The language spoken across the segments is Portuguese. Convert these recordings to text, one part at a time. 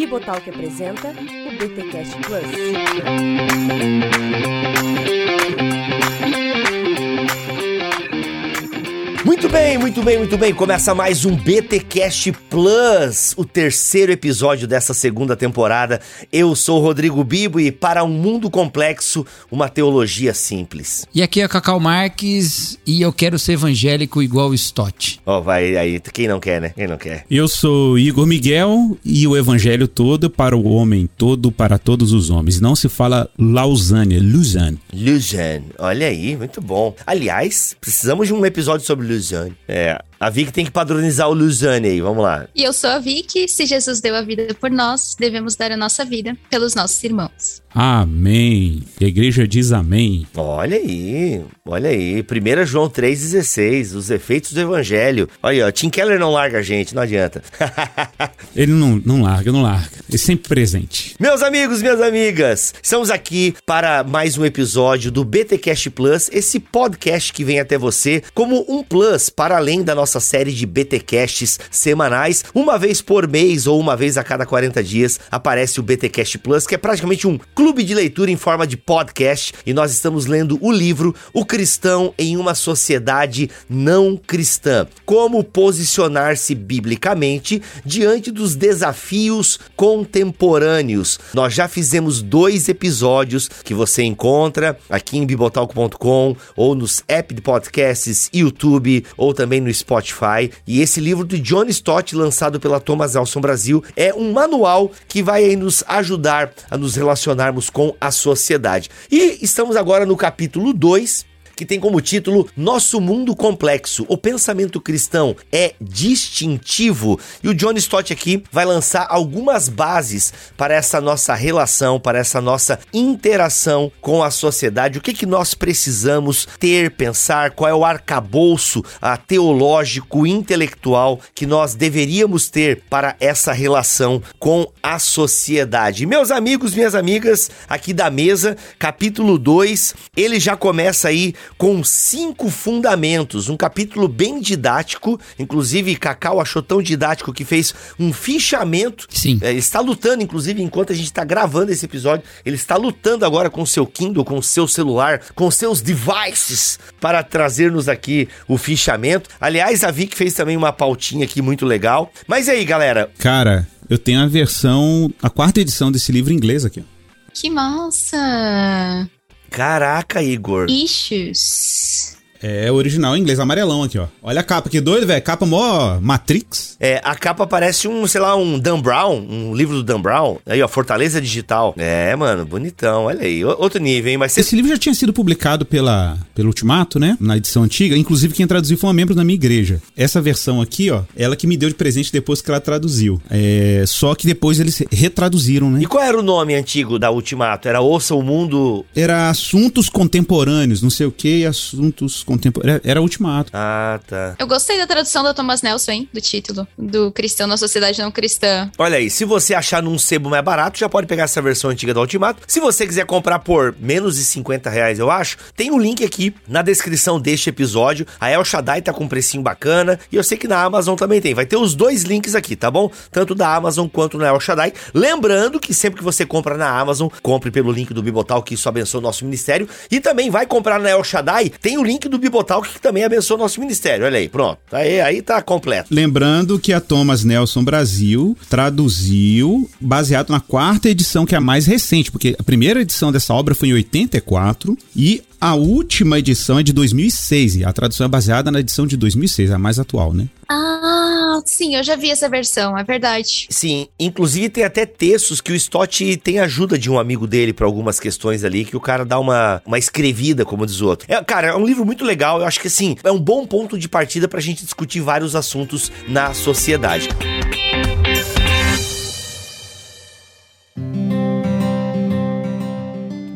Bibotalk apresenta o BTcast Plus. Bem, muito bem, muito bem. Começa mais um BTcast Plus, o terceiro episódio dessa segunda temporada. Eu sou o Rodrigo Bibo e para um mundo complexo, uma teologia simples. E aqui é Cacau Marques e eu quero ser evangélico igual o Stott. Ó, vai aí, quem não quer, né? Quem não quer? Eu sou Igor Miguel e o evangelho todo para o homem todo, para todos os homens. Não se fala Lausanne, Lausanne. Lausanne, olha aí, muito bom. Aliás, precisamos de um episódio sobre Lausanne. É, a Vicky tem que padronizar o Lausanne aí, vamos lá. E eu sou a Vicky. Se Jesus deu a vida por nós, devemos dar a nossa vida pelos nossos irmãos. Amém. A igreja diz amém. Olha aí, olha aí. 1 João 3,16, os efeitos do evangelho. Olha, ó, Tim Keller não larga a gente, não adianta. Ele não, não larga, não larga. Ele é sempre presente. Meus amigos, minhas amigas, estamos aqui para mais um episódio do BTcast Plus, esse podcast que vem até você como um plus para além da nossa série de BTcasts semanais. Uma vez por mês ou uma vez a cada 40 dias aparece o BTcast Plus, que é praticamente um clube de leitura em forma de podcast e nós estamos lendo o livro O Cristão em uma Sociedade Não Cristã. Como posicionar-se biblicamente diante dos desafios contemporâneos. Nós já fizemos dois episódios que você encontra aqui em bibotalco.com ou nos app de podcasts, YouTube ou também no Spotify. E esse livro de John Stott, lançado pela Thomas Nelson Brasil, é um manual que vai nos ajudar a nos relacionarmos com a sociedade. E estamos agora no capítulo 2, que tem como título Nosso Mundo Complexo. O pensamento cristão é distintivo. E o John Stott aqui vai lançar algumas bases para essa nossa relação, para essa nossa interação com a sociedade. O que, que nós precisamos ter, pensar, qual é o arcabouço a teológico, intelectual que nós deveríamos ter para essa relação com a sociedade. Meus amigos, minhas amigas, aqui da mesa, capítulo 2, ele já começa aí com cinco fundamentos, um capítulo bem didático, inclusive Cacau achou tão didático que fez um fichamento. Sim. É, ele está lutando, inclusive, enquanto a gente está gravando esse episódio, ele está lutando agora com o seu Kindle, com o seu celular, com seus devices para trazer-nos aqui o fichamento. Aliás, a Vic fez também uma pautinha aqui muito legal. Mas e aí, galera? Cara, eu tenho a versão, a quarta edição desse livro em inglês aqui. ó. Que massa! Caraca, Igor. Issues. É original em inglês, amarelão aqui, ó. Olha a capa, que doido, velho. Capa mó Matrix. É, a capa parece um, sei lá, um Dan Brown, um livro do Dan Brown. Aí, ó, Fortaleza Digital. É, mano, bonitão, olha aí. Outro nível, hein? Mas você Esse livro já tinha sido publicado pela, pelo Ultimato, né? Na edição antiga. Inclusive, quem traduziu foi um membro da minha igreja. Essa versão aqui, ó, ela que me deu de presente depois que ela traduziu. É, só que depois eles retraduziram, né? E qual era o nome antigo da Ultimato? Era Ouça o Mundo. Era assuntos contemporâneos, não sei o que, assuntos contemporâneos. Era Ultimato. Ah, tá. Eu gostei da tradução da Thomas Nelson, hein? Do título. Do cristão na sociedade não cristã. Olha aí, se você achar num sebo mais barato, já pode pegar essa versão antiga da Ultimato. Se você quiser comprar por menos de 50 reais, eu acho, tem um link aqui na descrição deste episódio. A El Shaddai tá com um precinho bacana e eu sei que na Amazon também tem. Vai ter os dois links aqui, tá bom? Tanto da Amazon quanto na El Shaddai. Lembrando que sempre que você compra na Amazon, compre pelo link do Bibotal, que isso abençoa o nosso ministério. E também vai comprar na El Shaddai, tem o link do Bibotal, que também abençoa o nosso ministério. Olha aí, pronto. Aí, aí tá completo. Lembrando que a Thomas Nelson Brasil traduziu baseado na quarta edição, que é a mais recente, porque a primeira edição dessa obra foi em 84 e a última edição é de 2006. E a tradução é baseada na edição de 2006, a mais atual, né? Ah, sim, eu já vi essa versão, é verdade. Sim, inclusive tem até textos que o Stott tem ajuda de um amigo dele pra algumas questões ali, que o cara dá uma, uma escrevida, como diz o outro. É, cara, é um livro muito legal, eu acho que assim, é um bom ponto de partida pra gente discutir vários assuntos na sociedade.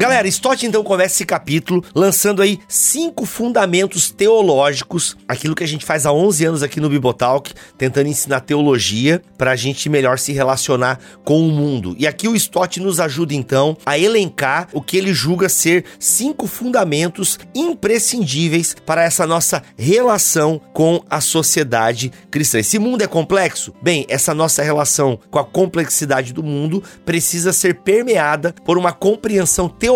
Galera, Stott então começa esse capítulo lançando aí cinco fundamentos teológicos, aquilo que a gente faz há 11 anos aqui no Bibotalk, tentando ensinar teologia para a gente melhor se relacionar com o mundo. E aqui o Stott nos ajuda então a elencar o que ele julga ser cinco fundamentos imprescindíveis para essa nossa relação com a sociedade cristã. Esse mundo é complexo? Bem, essa nossa relação com a complexidade do mundo precisa ser permeada por uma compreensão teológica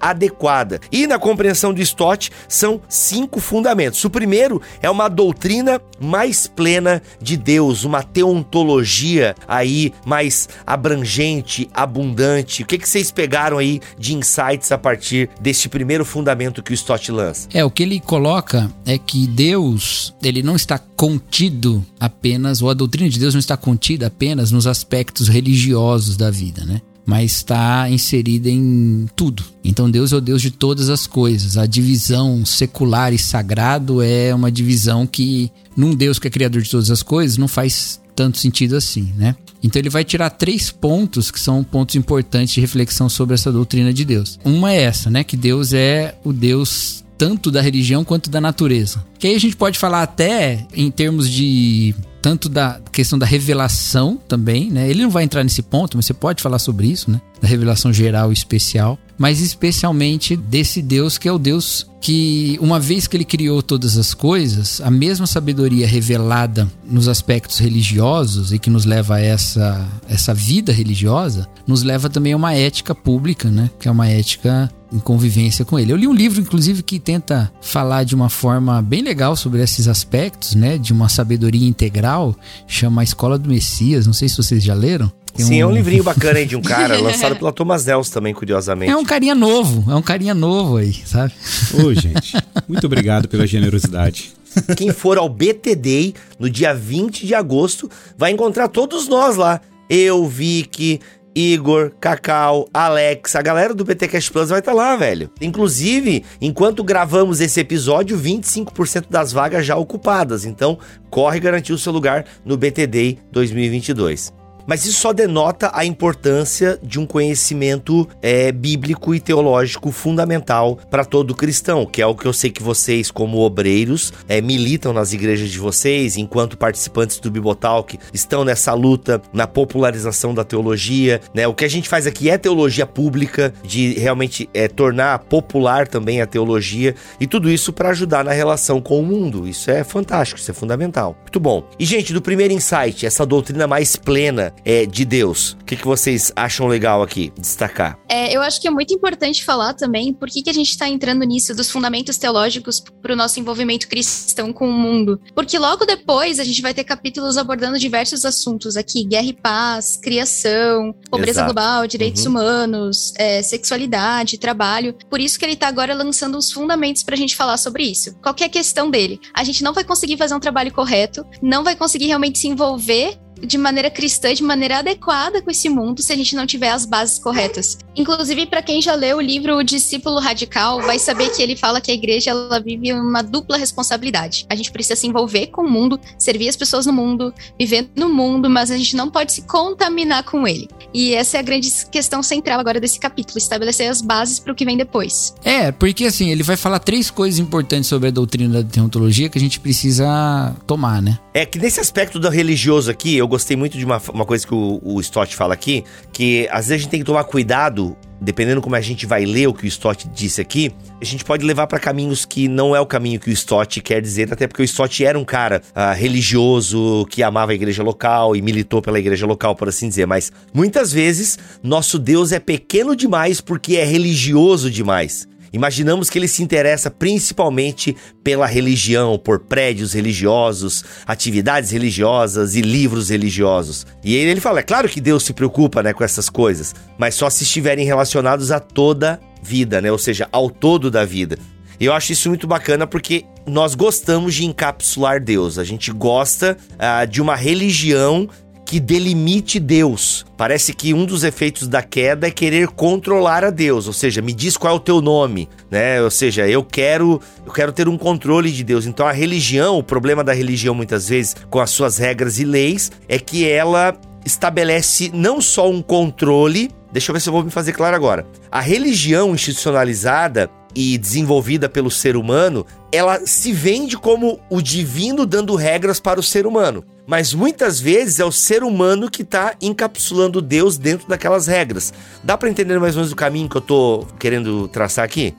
adequada. E na compreensão de Stott são cinco fundamentos. O primeiro é uma doutrina mais plena de Deus, uma teontologia aí mais abrangente, abundante. O que, que vocês pegaram aí de insights a partir deste primeiro fundamento que o Stott lança? É, o que ele coloca é que Deus, ele não está contido apenas, ou a doutrina de Deus não está contida apenas nos aspectos religiosos da vida, né? Mas está inserida em tudo. Então Deus é o Deus de todas as coisas. A divisão secular e sagrado é uma divisão que, num Deus que é criador de todas as coisas, não faz tanto sentido assim, né? Então ele vai tirar três pontos que são pontos importantes de reflexão sobre essa doutrina de Deus. Uma é essa, né? Que Deus é o Deus tanto da religião quanto da natureza. Que aí a gente pode falar até em termos de tanto da questão da revelação também, né? Ele não vai entrar nesse ponto, mas você pode falar sobre isso, né? Da revelação geral e especial, mas especialmente desse Deus que é o Deus que, uma vez que ele criou todas as coisas, a mesma sabedoria revelada nos aspectos religiosos e que nos leva a essa, essa vida religiosa, nos leva também a uma ética pública, né? Que é uma ética em convivência com ele. Eu li um livro, inclusive, que tenta falar de uma forma bem legal sobre esses aspectos, né? De uma sabedoria integral, chama A Escola do Messias. Não sei se vocês já leram. Tem Sim, um... é um livrinho bacana aí de um cara, lançado pela Thomas Nelson também, curiosamente. É um carinha novo, é um carinha novo aí, sabe? Ô, gente, muito obrigado pela generosidade. Quem for ao BTD no dia 20 de agosto vai encontrar todos nós lá. Eu, Vicky, Igor, Cacau, Alex, a galera do BTcast Plus vai estar tá lá, velho. Inclusive, enquanto gravamos esse episódio, 25% das vagas já ocupadas. Então, corre garantir o seu lugar no BTD 2022. Mas isso só denota a importância de um conhecimento é, bíblico e teológico fundamental para todo cristão, que é o que eu sei que vocês, como obreiros, é, militam nas igrejas de vocês, enquanto participantes do Bibotalk, estão nessa luta na popularização da teologia. Né? O que a gente faz aqui é teologia pública, de realmente é, tornar popular também a teologia, e tudo isso para ajudar na relação com o mundo. Isso é fantástico, isso é fundamental. Muito bom. E, gente, do primeiro insight, essa doutrina mais plena é, de Deus. O que, que vocês acham legal aqui destacar? É, eu acho que é muito importante falar também por que, que a gente está entrando nisso dos fundamentos teológicos para o nosso envolvimento cristão com o mundo. Porque logo depois a gente vai ter capítulos abordando diversos assuntos aqui: guerra e paz, criação, pobreza Exato. global, direitos uhum. humanos, é, sexualidade, trabalho. Por isso que ele está agora lançando os fundamentos para a gente falar sobre isso. Qual é a questão dele? A gente não vai conseguir fazer um trabalho correto, não vai conseguir realmente se envolver de maneira cristã, de maneira adequada com esse mundo, se a gente não tiver as bases corretas. Inclusive, para quem já leu o livro O Discípulo Radical, vai saber que ele fala que a igreja ela vive uma dupla responsabilidade. A gente precisa se envolver com o mundo, servir as pessoas no mundo, viver no mundo, mas a gente não pode se contaminar com ele. E essa é a grande questão central agora desse capítulo, estabelecer as bases para o que vem depois. É, porque assim, ele vai falar três coisas importantes sobre a doutrina da teontologia que a gente precisa tomar, né? É que nesse aspecto do religioso aqui, eu gostei muito de uma, uma coisa que o, o Stott fala aqui, que às vezes a gente tem que tomar cuidado dependendo como a gente vai ler o que o Stott disse aqui, a gente pode levar para caminhos que não é o caminho que o Stott quer dizer, até porque o Stott era um cara uh, religioso que amava a igreja local e militou pela igreja local, por assim dizer. Mas muitas vezes nosso Deus é pequeno demais porque é religioso demais. Imaginamos que ele se interessa principalmente pela religião, por prédios religiosos, atividades religiosas e livros religiosos. E ele, ele fala: é claro que Deus se preocupa né, com essas coisas, mas só se estiverem relacionados a toda vida, né? Ou seja, ao todo da vida. Eu acho isso muito bacana porque nós gostamos de encapsular Deus. A gente gosta uh, de uma religião que delimite Deus. Parece que um dos efeitos da queda é querer controlar a Deus, ou seja, me diz qual é o teu nome, né? Ou seja, eu quero, eu quero ter um controle de Deus. Então a religião, o problema da religião muitas vezes com as suas regras e leis é que ela estabelece não só um controle Deixa eu ver se eu vou me fazer claro agora. A religião institucionalizada e desenvolvida pelo ser humano, ela se vende como o divino dando regras para o ser humano. Mas muitas vezes é o ser humano que está encapsulando Deus dentro daquelas regras. Dá para entender mais ou menos o caminho que eu tô querendo traçar aqui?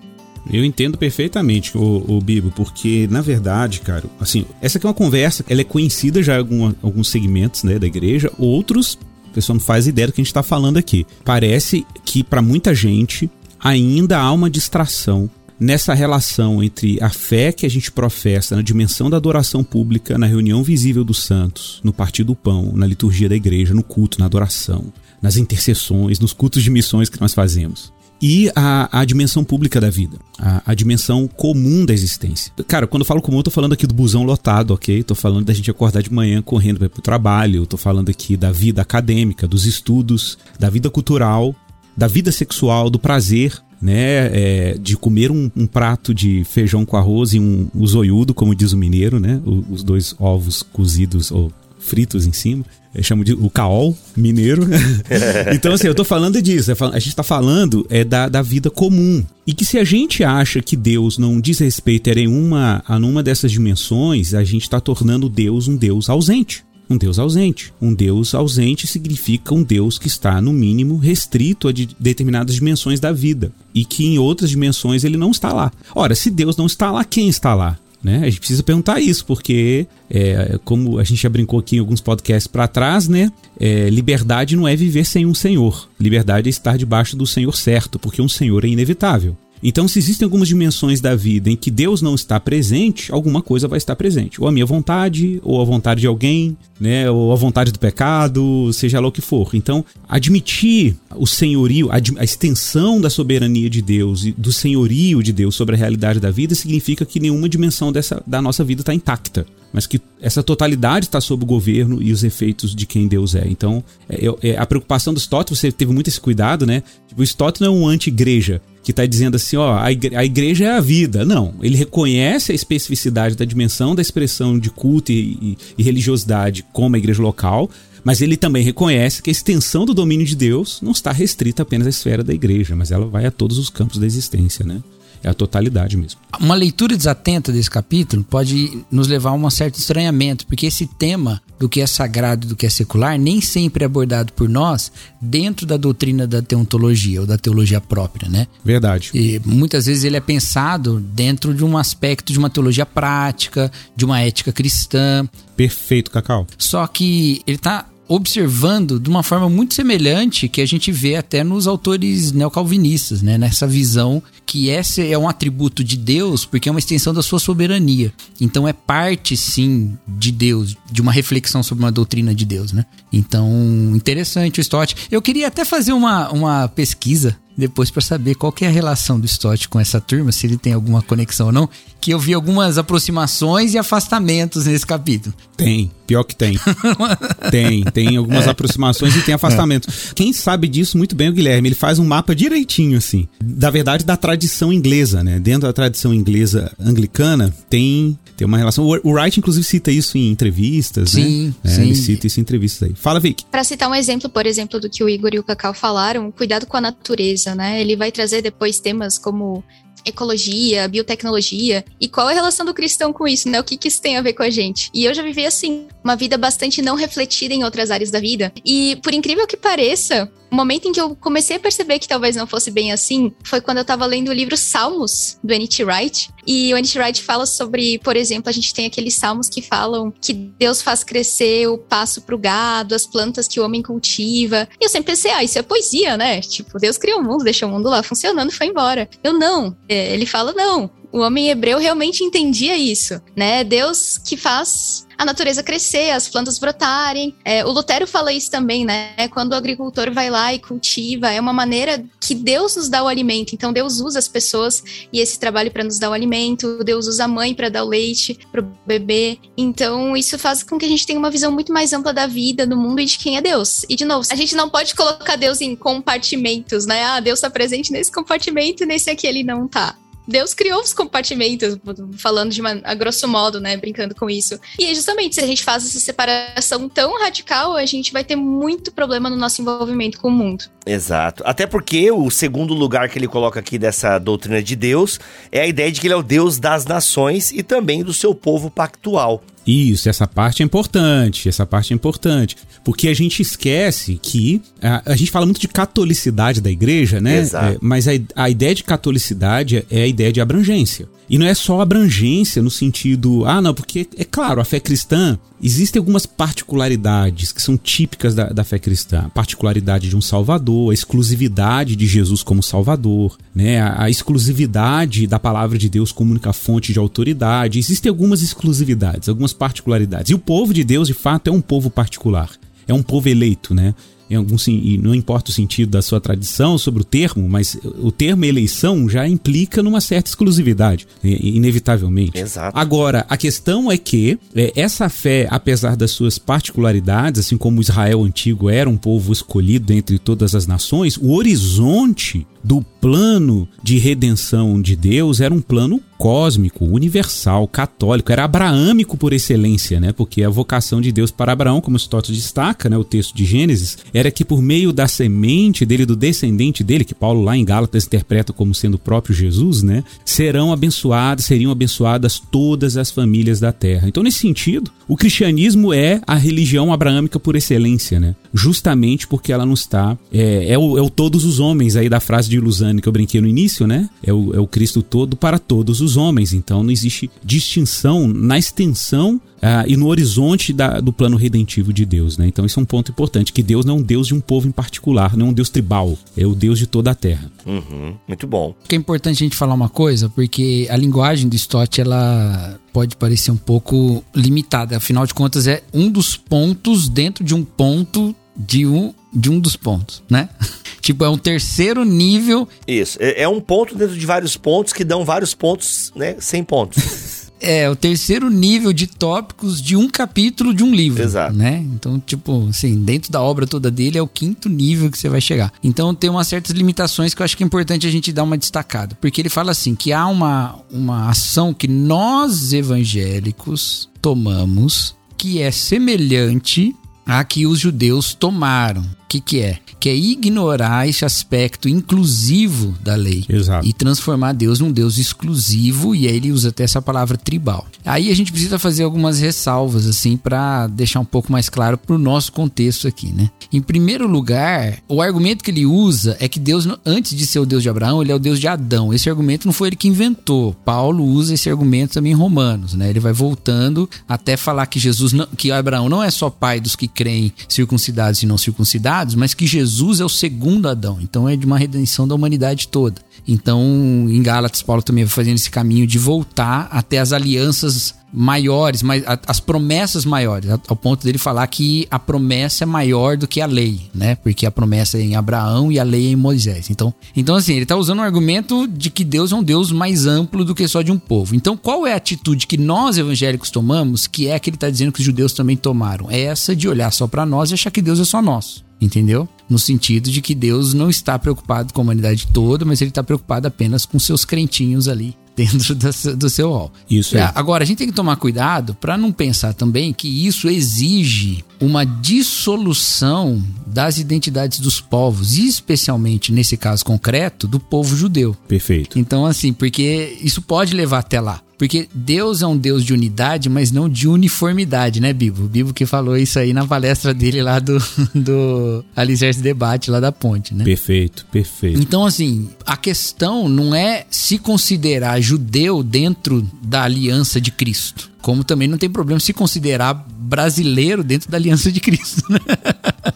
Eu entendo perfeitamente, o, o Bibo, porque na verdade, cara, assim, essa aqui é uma conversa, ela é conhecida já em algum, alguns segmentos né, da igreja, outros, a pessoa não faz ideia do que a gente está falando aqui. Parece que para muita gente ainda há uma distração nessa relação entre a fé que a gente professa na dimensão da adoração pública, na reunião visível dos santos, no partir do pão, na liturgia da igreja, no culto, na adoração, nas intercessões, nos cultos de missões que nós fazemos. E a, a dimensão pública da vida, a, a, dimensão comum da existência. Cara, quando eu falo comum, eu tô falando aqui do busão lotado, ok? Tô falando da gente acordar de manhã correndo para pro trabalho, tô falando aqui da vida acadêmica, dos estudos, da vida cultural, da vida sexual, do prazer, né, é, de comer um, um, prato de feijão com arroz e um, um zoiudo, como diz o mineiro, né, o, os dois ovos cozidos ou fritos em cima. Eu chamo de o caol mineiro. então, assim, eu tô falando disso. A gente tá falando é da, da vida comum. E que se a gente acha que Deus não diz respeito a nenhuma, a nenhuma dessas dimensões, a gente está tornando Deus um Deus ausente um Deus ausente. Um Deus ausente significa um Deus que está, no mínimo, restrito a de determinadas dimensões da vida e que em outras dimensões ele não está lá. Ora, se Deus não está lá, quem está lá? Né? A gente precisa perguntar isso, porque, é, como a gente já brincou aqui em alguns podcasts para trás, né? É, liberdade não é viver sem um Senhor. Liberdade é estar debaixo do Senhor certo, porque um Senhor é inevitável. Então, se existem algumas dimensões da vida em que Deus não está presente, alguma coisa vai estar presente. Ou a minha vontade, ou a vontade de alguém, né? Ou a vontade do pecado, seja lá o que for. Então, admitir o senhorio, a, extensão da soberania de Deus e do senhorio de Deus sobre a realidade da vida significa que nenhuma dimensão dessa, da nossa vida está intacta mas que essa totalidade está sob o governo e os efeitos de quem Deus é. Então, é, é, a preocupação do Stott, você teve muito esse cuidado, né? Tipo, o Stott não é um anti-igreja que está dizendo assim, ó, a igreja, é a vida. Não, ele reconhece a especificidade da dimensão da expressão de culto e, e, e religiosidade como a igreja local, mas ele também reconhece que a extensão do domínio de Deus não está restrita apenas à esfera da igreja, mas ela vai a todos os campos da existência, né? É a totalidade mesmo. Uma leitura desatenta desse capítulo pode nos levar a um certo estranhamento, porque esse tema do que é sagrado e do que é secular nem sempre é abordado por nós dentro da doutrina da teontologia ou da teologia própria, né? Verdade. E muitas vezes ele é pensado dentro de um aspecto de uma teologia prática, de uma ética cristã. Perfeito, Cacau. Só que ele está observando de uma forma muito semelhante que a gente vê até nos autores neocalvinistas, né? Nessa visão que esse é um atributo de Deus porque é uma extensão da sua soberania. Então é parte, sim, de Deus, de uma reflexão sobre uma doutrina de Deus, né? Então, interessante o Stott. Eu queria até fazer uma, uma pesquisa depois para saber qual é a relação do Stott com essa turma, se ele tem alguma conexão ou não, que eu vi algumas aproximações e afastamentos nesse capítulo. Tem, pior que tem. tem, tem algumas é. aproximações e tem afastamentos. É. Quem sabe disso muito bem é o Guilherme, ele faz um mapa direitinho assim. Da verdade da tradição inglesa, né? Dentro da tradição inglesa anglicana tem tem uma relação. O Wright, inclusive, cita isso em entrevistas, sim, né? Sim. É, ele cita isso em entrevistas aí. Fala, Vic. Para citar um exemplo, por exemplo, do que o Igor e o Cacau falaram, cuidado com a natureza, né? Ele vai trazer depois temas como ecologia, biotecnologia. E qual é a relação do cristão com isso, né? O que, que isso tem a ver com a gente? E eu já vivi assim, uma vida bastante não refletida em outras áreas da vida. E por incrível que pareça, o momento em que eu comecei a perceber que talvez não fosse bem assim foi quando eu tava lendo o livro Salmos, do N.T. Wright. E o N.T. Wright fala sobre, por exemplo, a gente tem aqueles salmos que falam que Deus faz crescer o passo pro gado, as plantas que o homem cultiva. E eu sempre pensei, ah, isso é poesia, né? Tipo, Deus criou o mundo, deixou o mundo lá funcionando e foi embora. Eu não. É, ele fala, não. O homem hebreu realmente entendia isso, né? Deus que faz a natureza crescer, as plantas brotarem. É, o Lutero fala isso também, né? Quando o agricultor vai lá e cultiva, é uma maneira que Deus nos dá o alimento. Então Deus usa as pessoas e esse trabalho para nos dar o alimento. Deus usa a mãe para dar o leite para o bebê. Então isso faz com que a gente tenha uma visão muito mais ampla da vida, do mundo e de quem é Deus. E de novo, a gente não pode colocar Deus em compartimentos, né? Ah, Deus está presente nesse compartimento e nesse aqui ele não tá. Deus criou os compartimentos, falando de uma, a grosso modo, né, brincando com isso. E justamente, se a gente faz essa separação tão radical, a gente vai ter muito problema no nosso envolvimento com o mundo. Exato. Até porque o segundo lugar que ele coloca aqui dessa doutrina de Deus é a ideia de que ele é o Deus das nações e também do seu povo pactual. Isso, essa parte é importante, essa parte é importante. Porque a gente esquece que. A, a gente fala muito de catolicidade da igreja, né? Exato. É, mas a, a ideia de catolicidade é a ideia de abrangência. E não é só abrangência no sentido. Ah, não, porque, é claro, a fé cristã. Existem algumas particularidades que são típicas da, da fé cristã. A particularidade de um Salvador, a exclusividade de Jesus como Salvador, né? A, a exclusividade da palavra de Deus como única fonte de autoridade. Existem algumas exclusividades, algumas particularidades. E o povo de Deus, de fato, é um povo particular. É um povo eleito, né? Em algum, e não importa o sentido da sua tradição sobre o termo, mas o termo eleição já implica numa certa exclusividade, inevitavelmente. Exato. Agora, a questão é que é, essa fé, apesar das suas particularidades, assim como Israel antigo era um povo escolhido entre todas as nações, o horizonte do plano de redenção de Deus era um plano cósmico, universal, católico, era abraâmico por excelência, né? Porque a vocação de Deus para Abraão, como Aristóteles destaca, né, o texto de Gênesis, era que por meio da semente dele, do descendente dele, que Paulo lá em Gálatas interpreta como sendo o próprio Jesus, né, serão abençoadas, seriam abençoadas todas as famílias da terra. Então, nesse sentido, o cristianismo é a religião abraâmica por excelência, né? Justamente porque ela não está é, é, o, é o todos os homens aí da frase de Lusane que eu brinquei no início, né? É o, é o Cristo todo para todos os homens. Então não existe distinção na extensão Uh, e no horizonte da, do plano redentivo de Deus. Né? Então, isso é um ponto importante: que Deus não é um Deus de um povo em particular, não é um Deus tribal, é o Deus de toda a terra. Uhum, muito bom. Que é importante a gente falar uma coisa, porque a linguagem do Stott ela pode parecer um pouco limitada. Afinal de contas, é um dos pontos dentro de um ponto de um de um dos pontos, né? tipo, é um terceiro nível. Isso, é, é um ponto dentro de vários pontos que dão vários pontos, né? 100 pontos. É, o terceiro nível de tópicos de um capítulo de um livro. Exato. Né? Então, tipo, assim, dentro da obra toda dele é o quinto nível que você vai chegar. Então, tem umas certas limitações que eu acho que é importante a gente dar uma destacada. Porque ele fala assim: que há uma, uma ação que nós evangélicos tomamos que é semelhante a que os judeus tomaram. O que, que é? Que é ignorar esse aspecto inclusivo da lei. Exato. E transformar Deus num Deus exclusivo, e aí ele usa até essa palavra tribal. Aí a gente precisa fazer algumas ressalvas, assim, para deixar um pouco mais claro pro nosso contexto aqui, né? Em primeiro lugar, o argumento que ele usa é que Deus, antes de ser o Deus de Abraão, ele é o Deus de Adão. Esse argumento não foi ele que inventou. Paulo usa esse argumento também em Romanos, né? Ele vai voltando até falar que Jesus, não, que Abraão não é só pai dos que creem circuncidados e não circuncidados mas que Jesus é o segundo Adão. Então é de uma redenção da humanidade toda. Então, em Gálatas, Paulo também vai fazendo esse caminho de voltar até as alianças maiores, mas as promessas maiores, ao ponto dele falar que a promessa é maior do que a lei, né? Porque a promessa é em Abraão e a lei é em Moisés. Então, então assim, ele está usando um argumento de que Deus é um Deus mais amplo do que só de um povo. Então, qual é a atitude que nós evangélicos tomamos, que é que ele está dizendo que os judeus também tomaram? É essa de olhar só para nós e achar que Deus é só nosso. Entendeu? No sentido de que Deus não está preocupado com a humanidade toda, mas ele está preocupado apenas com seus crentinhos ali dentro do, seu hall. Isso é. Agora, a gente tem que tomar cuidado para não pensar também que isso exige uma dissolução das identidades dos povos, e especialmente nesse caso concreto, do povo judeu. Perfeito. Então, assim, porque isso pode levar até lá. Porque Deus é um Deus de unidade, mas não de uniformidade, né, Bibo? O Bibo que falou isso aí na palestra dele lá do, do Alicerce Debate, lá da ponte, né? Perfeito, perfeito. Então, assim, a questão não é se considerar judeu dentro da aliança de Cristo. Como também não tem problema se considerar brasileiro dentro da aliança de Cristo. Né?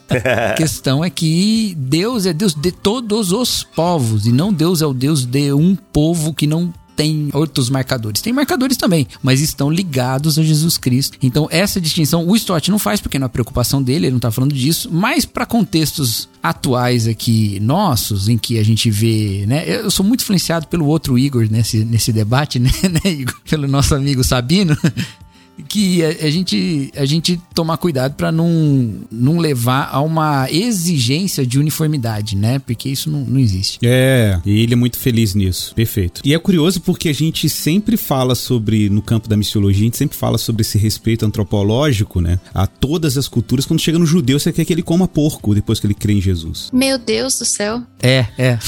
a questão é que Deus é Deus de todos os povos e não Deus é o Deus de um povo que não tem outros marcadores. Tem marcadores também, mas estão ligados a Jesus Cristo. Então, essa distinção o Stott não faz, porque não é preocupação dele, ele não está falando disso, mas para contextos atuais aqui nossos, em que a gente vê, né? Eu sou muito influenciado pelo outro Igor nesse, nesse debate, né, né Igor? Pelo nosso amigo Sabino. Que a, a gente, a gente tomar cuidado para não, não levar a uma exigência de uniformidade, né? Porque isso não, não existe. É, e ele é muito feliz nisso. Perfeito. E é curioso porque a gente sempre fala sobre, no campo da missiologia, a gente sempre fala sobre esse respeito antropológico, né? A todas as culturas. Quando chega no judeu, você quer que ele coma porco depois que ele crê em Jesus. Meu Deus do céu. É, é.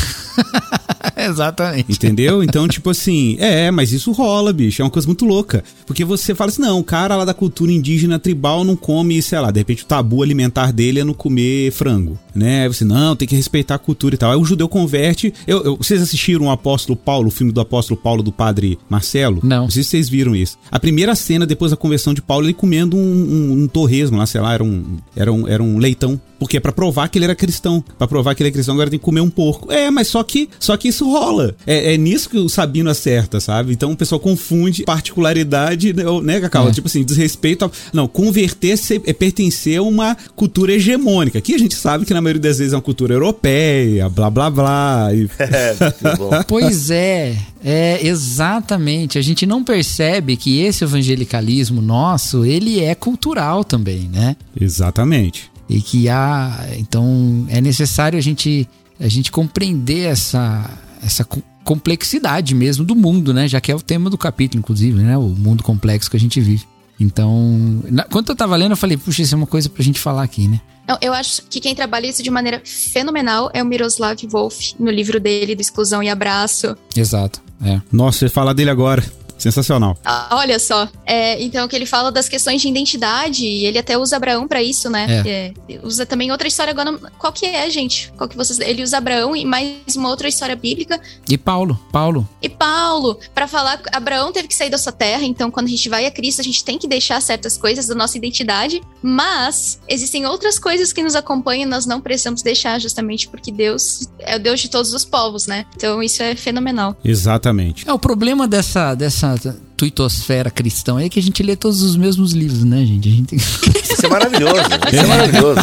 Exatamente. Entendeu? Então, tipo assim, é, mas isso rola, bicho. É uma coisa muito louca. Porque você fala assim, não, o cara lá da cultura indígena tribal não come, sei lá, de repente o tabu alimentar dele é não comer frango, né? Aí você, não, tem que respeitar a cultura e tal. Aí o judeu converte. Eu, eu, vocês assistiram o Apóstolo Paulo, o filme do Apóstolo Paulo do padre Marcelo? Não. Não sei se vocês viram isso. A primeira cena depois da conversão de Paulo, ele comendo um, um, um torresmo lá, sei lá, era um, era um, era um leitão. Porque é pra provar que ele era cristão. Pra provar que ele é cristão, agora tem que comer um porco. É, mas só que, só que isso rola. É, é nisso que o Sabino acerta, sabe? Então o pessoal confunde particularidade, né, né Cacau? É. Tipo assim, desrespeito. ao- Não, converter é pertencer a uma cultura hegemônica. Aqui a gente sabe que na maioria das vezes é uma cultura europeia, blá blá blá. E... É, muito bom. Pois é, é exatamente. A gente não percebe que esse evangelicalismo nosso, ele é cultural também, né? Exatamente. E que há, então é necessário a gente a gente compreender essa essa complexidade mesmo do mundo, né? Já que é o tema do capítulo, inclusive, né? O mundo complexo que a gente vive. Então, na- quando eu tava lendo, eu falei, puxa, isso é uma coisa pra gente falar aqui, né? Não, eu acho que quem trabalha isso de maneira fenomenal é o Miroslav Wolf, no livro dele, do Exclusão e Abraço. Exato. É. Nossa, você falar dele agora. Sensacional. Ah, olha só. É, então, que ele fala das questões de identidade, e ele até usa Abraão pra isso, né? É, usa também outra história agora. Qual que é, gente? Qual que vocês. Ele usa Abraão e mais uma outra história bíblica. E Paulo, Paulo, E Paulo, pra falar que Abraão teve que sair da sua terra, então quando a gente vai a Cristo, a gente tem que deixar certas coisas da nossa identidade, mas existem outras coisas que nos acompanham e nós não precisamos deixar, justamente porque Deus é o Deus de todos os povos, né? Então isso é fenomenal. Exatamente. É, o problema dessa, dessa tuitosfera cristã é que a gente lê todos os mesmos livros, né, gente? A gente... Isso é maravilhoso. Isso é maravilhoso.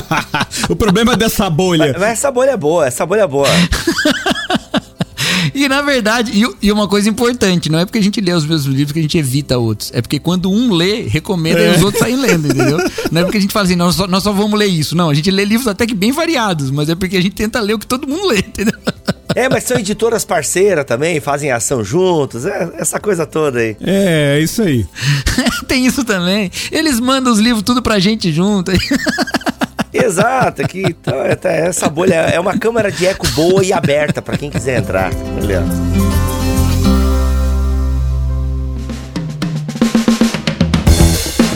o problema dessa bolha. Mas, mas essa bolha é boa, essa bolha é boa. E na verdade, e, uma coisa importante, não é porque a gente lê os mesmos livros que a gente evita outros. É porque quando um lê, recomenda e os outros saem lendo, entendeu? Não é porque a gente fala assim, nós só, nós só vamos ler isso. Não, a gente lê livros até que bem variados, mas é porque a gente tenta ler o que todo mundo lê, entendeu? É, mas são editoras parceiras também, fazem ação juntos, é, essa coisa toda aí. É, é isso aí. Tem isso também. Eles mandam os livros tudo pra gente junto. Exato, aqui então, é, tá, essa bolha é uma câmara de eco boa e aberta pra quem quiser entrar. Olha.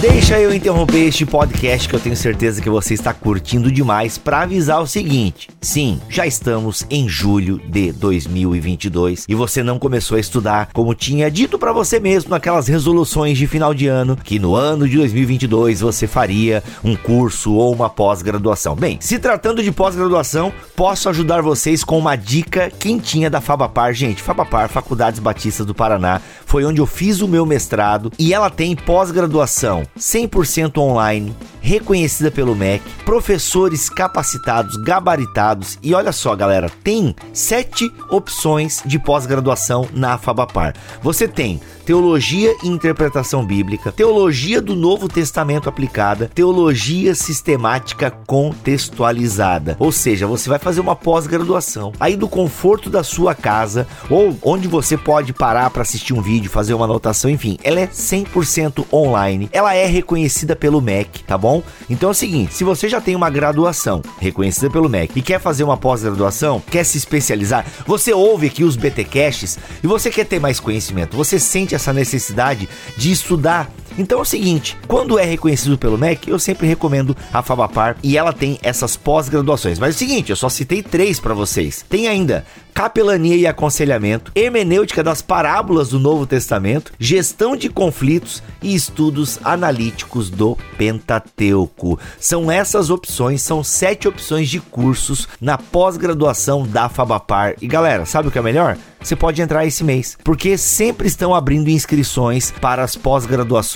Deixa eu interromper este podcast que eu tenho certeza que você está curtindo demais para avisar o seguinte: sim, já estamos em julho de 2022 e você não começou a estudar como tinha dito para você mesmo naquelas resoluções de final de ano que no ano de 2022 você faria um curso ou uma pós-graduação. Bem, se tratando de pós-graduação, posso ajudar vocês com uma dica quentinha da Fabapar. Gente, Fabapar, Faculdades Batistas do Paraná, foi onde eu fiz o meu mestrado e ela tem pós-graduação 100% online, reconhecida pelo MEC, professores capacitados, gabaritados e olha só, galera, tem sete opções de pós-graduação na Fabapar. Você tem Teologia e Interpretação Bíblica, Teologia do Novo Testamento aplicada, Teologia Sistemática contextualizada. Ou seja, você vai fazer uma pós-graduação aí do conforto da sua casa ou onde você pode parar para assistir um vídeo, fazer uma anotação, enfim, ela é 100% online. Ela é reconhecida pelo MEC, tá bom? Então é o seguinte, se você já tem uma graduação reconhecida pelo MEC e quer fazer uma pós-graduação, quer se especializar, você ouve aqui os BTcasts e você quer ter mais conhecimento, você sente essa necessidade de estudar então é o seguinte, quando é reconhecido pelo MEC, eu sempre recomendo a Fabapar e ela tem essas pós-graduações. Mas é o seguinte, eu só citei três para vocês. Tem ainda capelania e aconselhamento, hermenêutica das parábolas do Novo Testamento, gestão de conflitos e estudos analíticos do Pentateuco. São essas opções, são sete opções de cursos na pós-graduação da Fabapar. E galera, sabe o que é melhor? você pode entrar esse mês, porque sempre estão abrindo inscrições para as pós-graduações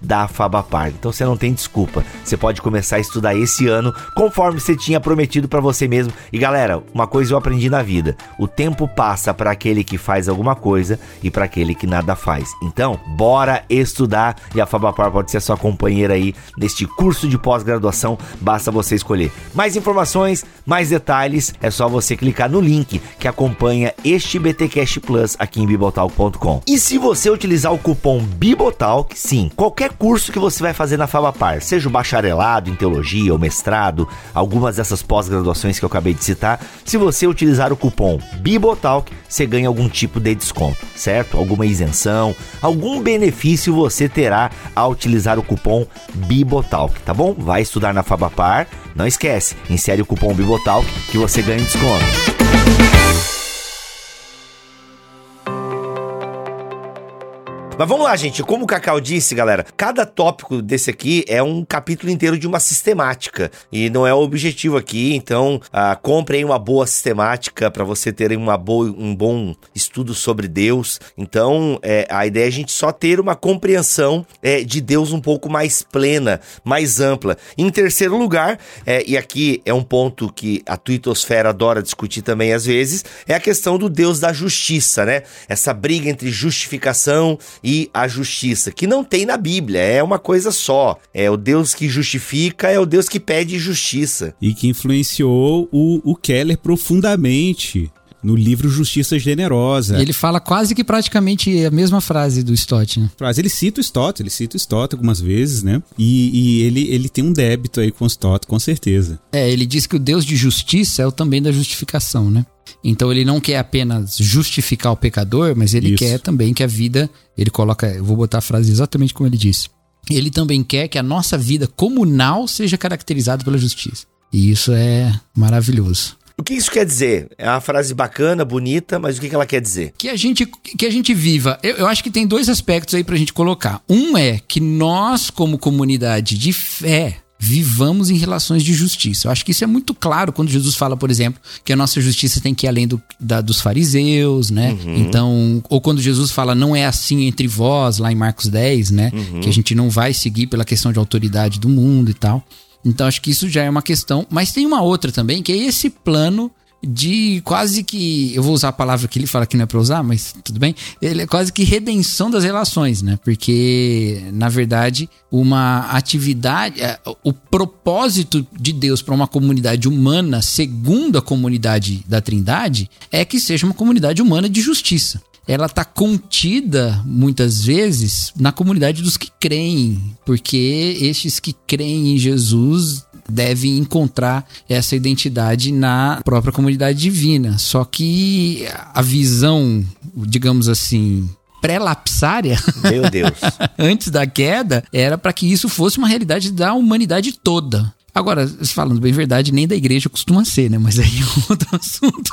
da Fabapar. Então você não tem desculpa. Você pode começar a estudar esse ano conforme você tinha prometido para você mesmo. E galera, uma coisa eu aprendi na vida: o tempo passa para aquele que faz alguma coisa e para aquele que nada faz. Então, bora estudar e a Fabapar pode ser sua companheira aí neste curso de pós-graduação. Basta você escolher. Mais informações, mais detalhes, é só você clicar no link que acompanha este BTcast Plus aqui em bibotalk.com. E se você utilizar o cupom Bibotalk, sim, qualquer curso que você vai fazer na Fabapar, seja o bacharelado em teologia ou mestrado, algumas dessas pós-graduações que eu acabei de citar, se você utilizar o cupom Bibotalk, você ganha algum tipo de desconto, certo? Alguma isenção, algum benefício você terá ao utilizar o cupom Bibotalk, tá bom? Vai estudar na Fabapar, não esquece, insere o cupom Bibotalk que você ganha desconto. Mas vamos lá, gente. Como o Cacau disse, galera, cada tópico desse aqui é um capítulo inteiro de uma sistemática. E não é o objetivo aqui. Então, ah, comprem uma boa sistemática para você ter uma boa, um bom estudo sobre Deus. Então, é, a ideia é a gente só ter uma compreensão é, de Deus um pouco mais plena, mais ampla. Em terceiro lugar, é, e aqui é um ponto que a Twittosfera adora discutir também às vezes, é a questão do Deus da justiça, né? Essa briga entre justificação e a justiça, que não tem na Bíblia, é uma coisa só. É o Deus que justifica, é o Deus que pede justiça. E que influenciou o, o Keller profundamente no livro Justiça Generosa. Ele fala quase que praticamente a mesma frase do Stott, né? Frase. Ele cita o Stott, ele cita o Stott algumas vezes, né? E, e, ele, ele tem um débito aí com o Stott, com certeza. É, ele diz que o Deus de justiça é o também da justificação, né? Então ele não quer apenas justificar o pecador, mas ele Isso. quer também que a vida, ele coloca, eu vou botar a frase exatamente como ele disse. Ele também quer que a nossa vida comunal seja caracterizada pela justiça. E isso é maravilhoso. O que isso quer dizer? É uma frase bacana, bonita, mas o que ela quer dizer? Que a gente, que a gente viva. Eu, eu acho que tem dois aspectos aí pra gente colocar. Um é que nós, como comunidade de fé, vivamos em relações de justiça. Eu acho que isso é muito claro quando Jesus fala, por exemplo, que a nossa justiça tem que ir além do, da, dos fariseus, né? Então, ou quando Jesus fala não é assim entre vós, lá em Marcos 10, né? Que a gente não vai seguir pela questão de autoridade do mundo e tal. Então, acho que isso já é uma questão. Mas tem uma outra também, que é esse plano de quase que. Eu vou usar a palavra que ele fala que não é pra usar, mas tudo bem. Ele é quase que redenção das relações, né? Porque, na verdade, uma atividade. é, O propósito de Deus para uma comunidade humana, segundo a comunidade da Trindade, é que seja uma comunidade humana de justiça ela está contida muitas vezes na comunidade dos que creem, porque estes que creem em Jesus devem encontrar essa identidade na própria comunidade divina. Só que a visão, digamos assim, pré-lapsária Meu Deus. antes da queda era para que isso fosse uma realidade da humanidade toda. Agora, falando bem verdade, nem da igreja costuma ser, né? Mas aí é outro assunto.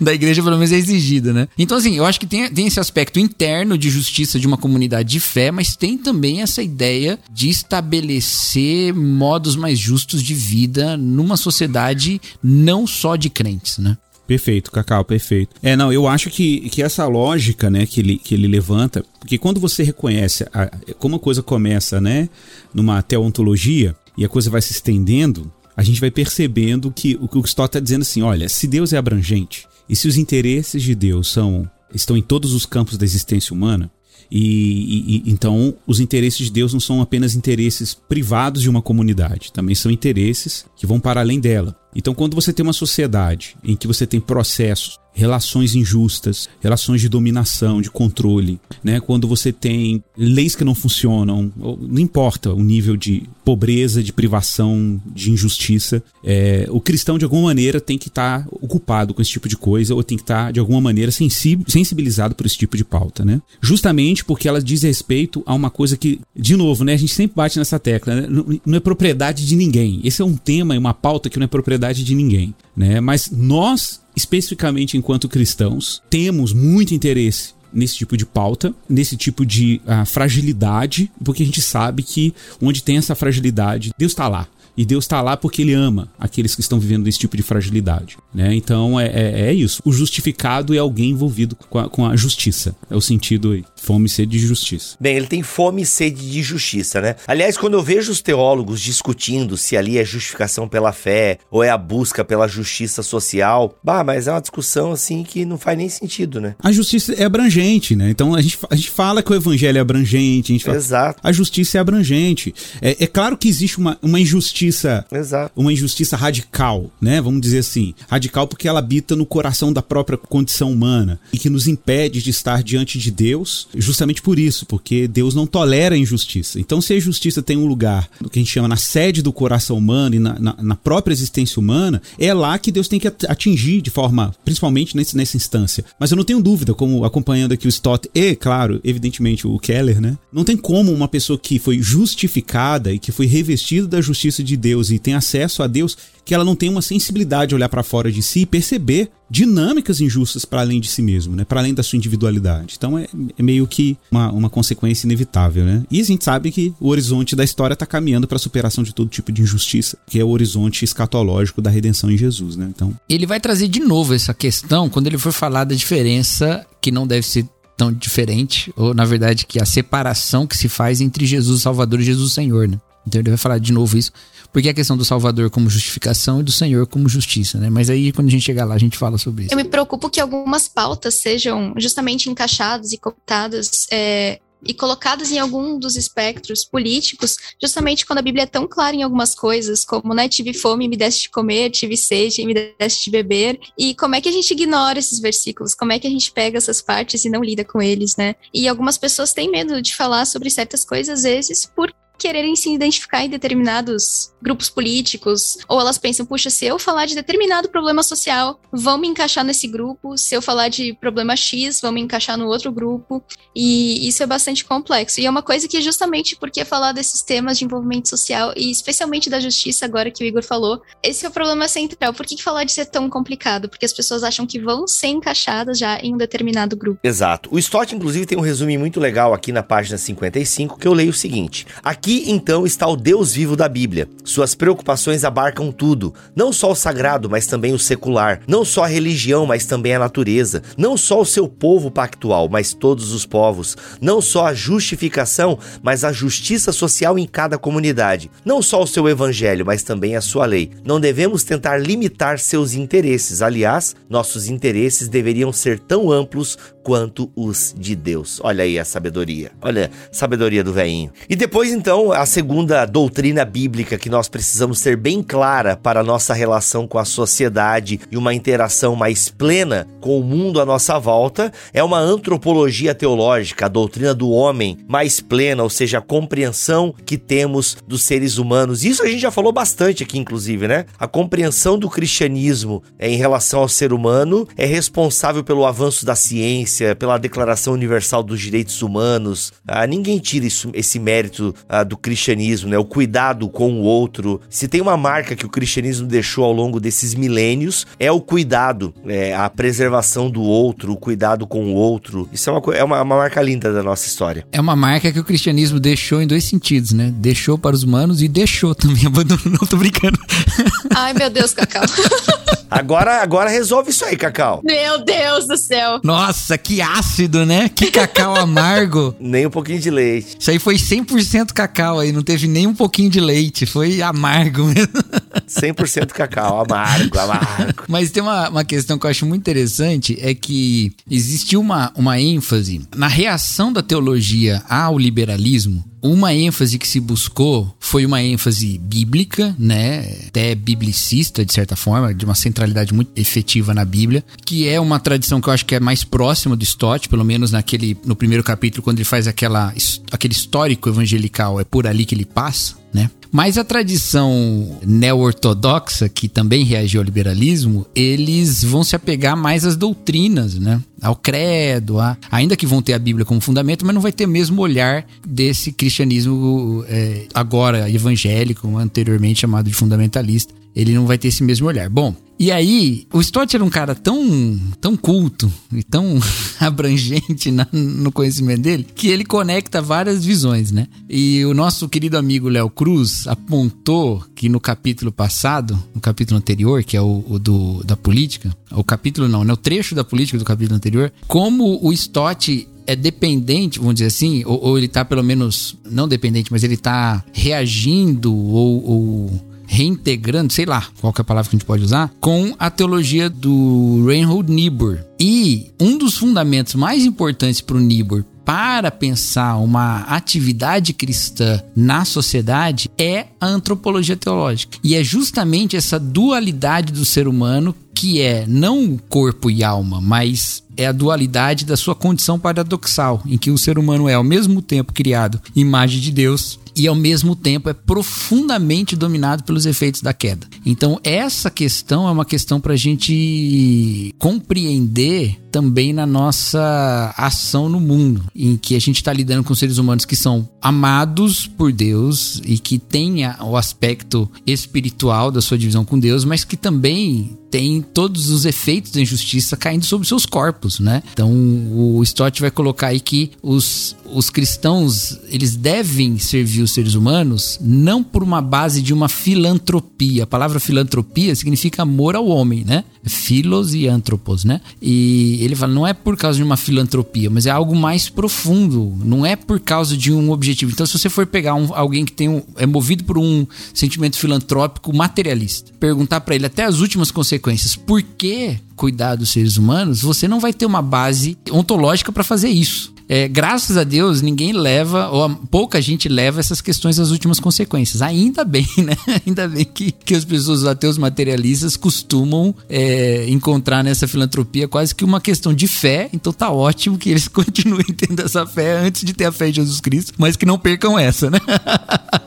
Da igreja, pelo menos, é exigida, né? Então, assim, eu acho que tem, tem esse aspecto interno de justiça de uma comunidade de fé, mas tem também essa ideia de estabelecer modos mais justos de vida numa sociedade não só de crentes, né? Perfeito, Cacau, perfeito. É, não, eu acho que, que essa lógica, né, que ele, que ele levanta, porque quando você reconhece a- como a coisa começa, né, numa teontologia, e a coisa vai se estendendo, a gente vai percebendo que o que o Stott está dizendo assim, olha, se Deus é abrangente, e se os interesses de Deus são estão em todos os campos da existência humana, e, e- então os interesses de Deus não são apenas interesses privados de uma comunidade, também são interesses que vão para além dela. Então, quando você tem uma sociedade em que você tem processos, relações injustas, relações de dominação, de controle, né? Quando você tem leis que não funcionam, não importa o nível de pobreza, de privação, de injustiça, é, o cristão de alguma maneira tem que estar ocupado com esse tipo de coisa ou tem que estar de alguma maneira sensi- sensibilizado por esse tipo de pauta, né? Justamente porque ela diz respeito a uma coisa que, de novo, né? A gente sempre bate nessa tecla, né? não, é propriedade de ninguém. Esse é um tema e uma pauta que não é propriedade de ninguém, né? Mas nós especificamente enquanto cristãos, temos muito interesse nesse tipo de pauta, nesse tipo de ah, fragilidade, porque a gente sabe que onde tem essa fragilidade, Deus está lá. E Deus está lá porque ele ama aqueles que estão vivendo esse tipo de fragilidade. Né? Então é, é, é isso. O justificado é alguém envolvido com a, com a justiça. É o sentido aí. Fome e sede de justiça. Bem, ele tem fome e sede de justiça, né? Aliás, quando eu vejo os teólogos discutindo se ali é justificação pela fé ou é a busca pela justiça social, bah, mas é uma discussão assim que não faz nem sentido, né? A justiça é abrangente, né? Então a gente, a gente fala que o evangelho é abrangente, a gente fala, Exato. a justiça é abrangente. É, é claro que existe uma, uma injustiça, Exato. uma injustiça radical, né? Vamos dizer assim, radical porque ela habita no coração da própria condição humana e que nos impede de estar diante de Deus, justamente por isso, porque Deus não tolera a injustiça. Então, se a justiça tem um lugar, no que a gente chama na sede do coração humano e na, na, na própria existência humana, é lá que Deus tem que atingir de forma, principalmente nesse, nessa instância. Mas eu não tenho dúvida, como acompanhando aqui o Stott e, claro, evidentemente o Keller, né? Não tem como uma pessoa que foi justificada e que foi revestida da justiça de Deus e tem acesso a Deus que ela não tem uma sensibilidade de olhar para fora de si e perceber dinâmicas injustas para além de si mesmo, né? Para além da sua individualidade. Então é, é meio que uma, uma consequência inevitável, né? E a gente sabe que o horizonte da história está caminhando para a superação de todo tipo de injustiça, que é o horizonte escatológico da redenção em Jesus, né? Então, Ele vai trazer de novo essa questão quando ele for falar da diferença que não deve ser tão diferente, ou na verdade que a separação que se faz entre Jesus Salvador e Jesus Senhor, né? Então ele vai falar de novo isso, porque a questão do Salvador como justificação e do Senhor como justiça, né? Mas aí quando a gente chegar lá, a gente fala sobre isso. Eu me preocupo que algumas pautas sejam justamente encaixadas e cooptadas é, e colocadas em algum dos espectros políticos, justamente quando a Bíblia é tão clara em algumas coisas, como, né, tive fome e me deste de comer, tive sede e me deste de beber, e como é que a gente ignora esses versículos, como é que a gente pega essas partes e não lida com eles, né? E algumas pessoas têm medo de falar sobre certas coisas, às vezes, por quererem se identificar em determinados grupos políticos, ou elas pensam, puxa, se eu falar de determinado problema social, vão me encaixar nesse grupo, se eu falar de problema X, vão me encaixar no outro grupo, e isso é bastante complexo. E é uma coisa que justamente porque falar desses temas de envolvimento social, e especialmente da justiça, agora que o Igor falou, esse é o problema central. Por que falar disso é tão complicado? Porque as pessoas acham que vão ser encaixadas já em um determinado grupo. Exato. O Stott, inclusive, tem um resumo muito legal aqui na página 55, que eu leio o seguinte: Aqui então está o Deus vivo da Bíblia. Suas preocupações abarcam tudo, não só o sagrado, mas também o secular, não só a religião, mas também a natureza, não só o seu povo pactual, mas todos os povos, não só a justificação, mas a justiça social em cada comunidade, não só o seu evangelho, mas também a sua lei. Não devemos tentar limitar seus interesses, aliás, nossos interesses deveriam ser tão amplos quanto os de Deus. Olha aí a sabedoria. Olha sabedoria do veinho. E depois então, a segunda doutrina bíblica que nós precisamos ter bem clara para a nossa relação com a sociedade e uma interação mais plena com o mundo à nossa volta é uma antropologia teológica, a doutrina do homem mais plena, ou seja, a compreensão que temos dos seres humanos. Isso a gente já falou bastante aqui, inclusive, né? A compreensão do cristianismo em relação ao ser humano é responsável pelo avanço da ciência pela Declaração Universal dos Direitos Humanos. Ah, ninguém tira isso, esse mérito ah, do cristianismo, né? O cuidado com o outro. Se tem uma marca que o cristianismo deixou ao longo desses milênios, é o cuidado, é, a preservação do outro, o cuidado com o outro. Isso é uma, é uma, uma marca linda da nossa história. É uma marca que o cristianismo deixou em dois sentidos, né? Deixou para os humanos e deixou também, abandonou. Não tô brincando. Ai, meu Deus, Cacau. Agora, agora resolve isso aí, Cacau. Meu Deus do céu. Nossa, que ácido, né? Que cacau amargo. Nem um pouquinho de leite. Isso aí foi 100% cacau aí, não teve nem um pouquinho de leite, foi amargo mesmo. 100% cacau, amargo, amargo. Mas tem uma, uma questão que eu acho muito interessante, é que existe uma, uma ênfase na reação da teologia ao liberalismo, uma ênfase que se buscou foi uma ênfase bíblica, né? Até biblicista, de certa forma, de uma centralidade muito efetiva na Bíblia, que é uma tradição que eu acho que é mais próxima do Stott, pelo menos naquele, no primeiro capítulo, quando ele faz aquela, aquele histórico evangelical, é por ali que ele passa, né? Mas a tradição neo-ortodoxa, que também reagiu ao liberalismo, eles vão se apegar mais às doutrinas, né? Ao credo, a... ainda que vão ter a Bíblia como fundamento, mas não vai ter o mesmo olhar desse cristianismo é, agora evangélico, anteriormente chamado de fundamentalista. Ele não vai ter esse mesmo olhar. Bom, E aí, o Stott era um cara tão, tão culto e tão abrangente na, no conhecimento dele que ele conecta várias visões, né? E o nosso querido amigo Léo Cruz apontou que no capítulo passado, no capítulo anterior, que é o, o do, da política, o capítulo não, né? O trecho da política do capítulo anterior, como o Stott é dependente, vamos dizer assim, ou, ou ele tá pelo menos, não dependente, mas ele tá reagindo ou, ou reintegrando, sei lá qual é a palavra que a gente pode usar, com a teologia do Reinhold Niebuhr. E um dos fundamentos mais importantes para o Niebuhr para pensar uma atividade cristã na sociedade é a antropologia teológica. E é justamente essa dualidade do ser humano que é não corpo e alma, mas é a dualidade da sua condição paradoxal, em que o ser humano é ao mesmo tempo criado imagem de Deus e ao mesmo tempo é profundamente dominado pelos efeitos da queda. Então, essa questão é uma questão para a gente compreender também na nossa ação no mundo, em que a gente está lidando com seres humanos que são amados por Deus e que têm o aspecto espiritual da sua divisão com Deus, mas que também tem todos os efeitos da injustiça caindo sobre seus corpos, né? Então o Stott vai colocar aí que os, os cristãos eles devem servir os seres humanos não por uma base de uma filantropia. A palavra filantropia significa amor ao homem, né? Filos e antropos, né? E ele fala, não é por causa de uma filantropia, mas é algo mais profundo. Não é por causa de um objetivo. Então, se você for pegar um, alguém que tem um, é movido por um sentimento filantrópico materialista, perguntar para ele até as últimas consequências, por que cuidar dos seres humanos, você não vai ter uma base ontológica para fazer isso. É, graças a Deus, ninguém leva, ou pouca gente leva essas questões às últimas consequências. Ainda bem, né? Ainda bem que, que as pessoas ateus materialistas costumam é, encontrar nessa filantropia quase que uma questão de fé. Então tá ótimo que eles continuem tendo essa fé antes de ter a fé em Jesus Cristo, mas que não percam essa, né?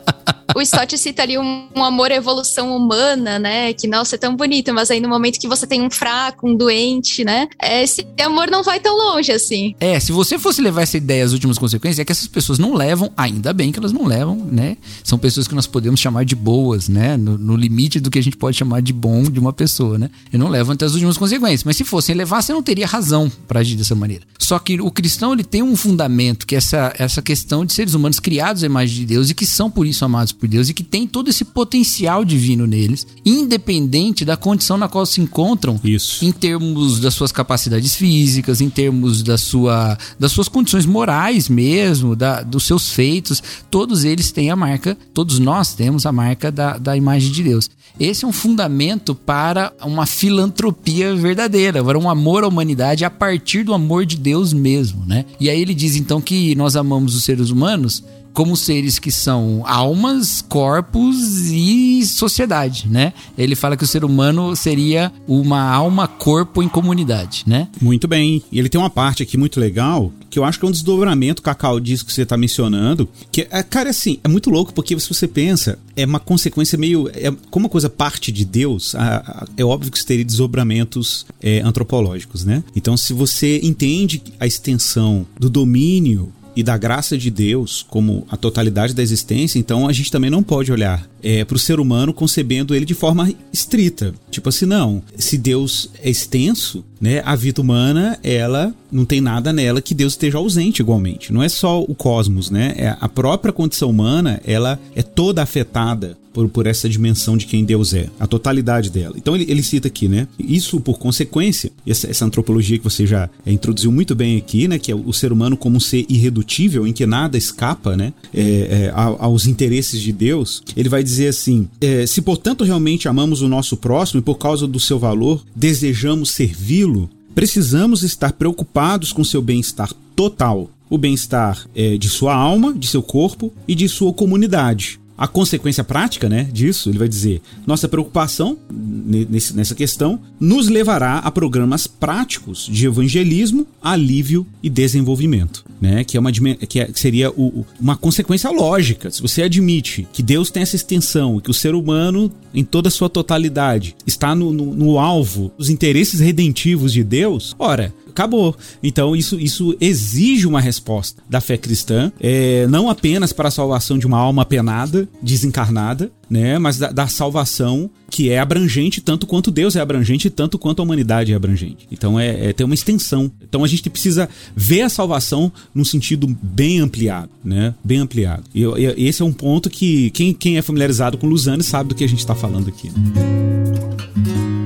o Stott cita ali um, um, amor à evolução humana, né? Que, nossa, é tão bonito, mas aí no momento que você tem um fraco, um doente, né? Esse amor não vai tão longe assim. É, se você fosse levar essa ideia às últimas consequências, é que essas pessoas não levam, ainda bem que elas não levam, né? São pessoas que nós podemos chamar de boas, né? No, no limite do que a gente pode chamar de bom de uma pessoa, né? E não levam até as últimas consequências. Mas se fossem levar, você não teria razão para agir dessa maneira. Só que o cristão, ele tem um fundamento, que é essa, essa questão de seres humanos criados à imagem de Deus e que são por isso amados por Deus e que tem todo esse potencial divino neles, independente da condição na qual se encontram, Isso. em termos das suas capacidades físicas, em termos da sua, das suas condições morais mesmo, da, dos seus feitos, todos eles têm a marca, todos nós temos a marca da, da imagem de Deus. Esse é um fundamento para uma filantropia verdadeira, para um amor à humanidade a partir do amor de Deus mesmo, né? E aí ele diz então que nós amamos os seres humanos como seres que são almas, corpos e sociedade, né? Ele fala que o ser humano seria uma alma, corpo em comunidade, né? Muito bem. E ele tem uma parte aqui muito legal, que eu acho que é um desdobramento, Cacau, disso que você está mencionando, que, é, cara, assim, é muito louco, porque se você pensa, é uma consequência meio... É, como uma coisa parte de Deus, a, a, é óbvio que isso teria desdobramentos é, antropológicos, né? Então, se você entende a extensão do domínio e da graça de Deus como a totalidade da existência, então a gente também não pode olhar é, para o ser humano concebendo ele de forma estrita. Tipo assim, não. Se Deus é extenso, né, a vida humana, ela não tem nada nela que Deus esteja ausente igualmente. Não é só o cosmos, né? É a própria condição humana, ela é toda afetada por, por essa dimensão de quem Deus é, a totalidade dela. Então ele, ele cita aqui, né? Isso por consequência, essa, essa antropologia que você já é, introduziu muito bem aqui, né? Que é o, ser humano como um ser irredutível, em que nada escapa, né? É, é, aos interesses de Deus. Ele vai dizer assim: é, se portanto realmente amamos o nosso próximo e por causa do seu valor desejamos servi-lo, precisamos estar preocupados com seu bem-estar total, o bem-estar é, de sua alma, de seu corpo e de sua comunidade a consequência prática né, disso, ele vai dizer: nossa preocupação nessa questão nos levará a programas práticos de evangelismo, alívio e desenvolvimento, né? Que é uma que, é, que seria o, uma consequência lógica. Se você admite que Deus tem essa extensão que o ser humano, em toda a sua totalidade, está no, no, no alvo dos interesses redentivos de Deus, ora, acabou. Então isso, isso exige uma resposta da fé cristã, é, não apenas para a salvação de uma alma penada, desencarnada, né, mas da, da, salvação que é abrangente tanto quanto Deus é abrangente, tanto quanto a humanidade é abrangente. Então é, é tem uma extensão. Então a gente precisa ver a salvação num sentido bem ampliado, né, bem ampliado. E, esse é um ponto que quem, quem é familiarizado com Luzane sabe do que a gente está falando aqui. Né?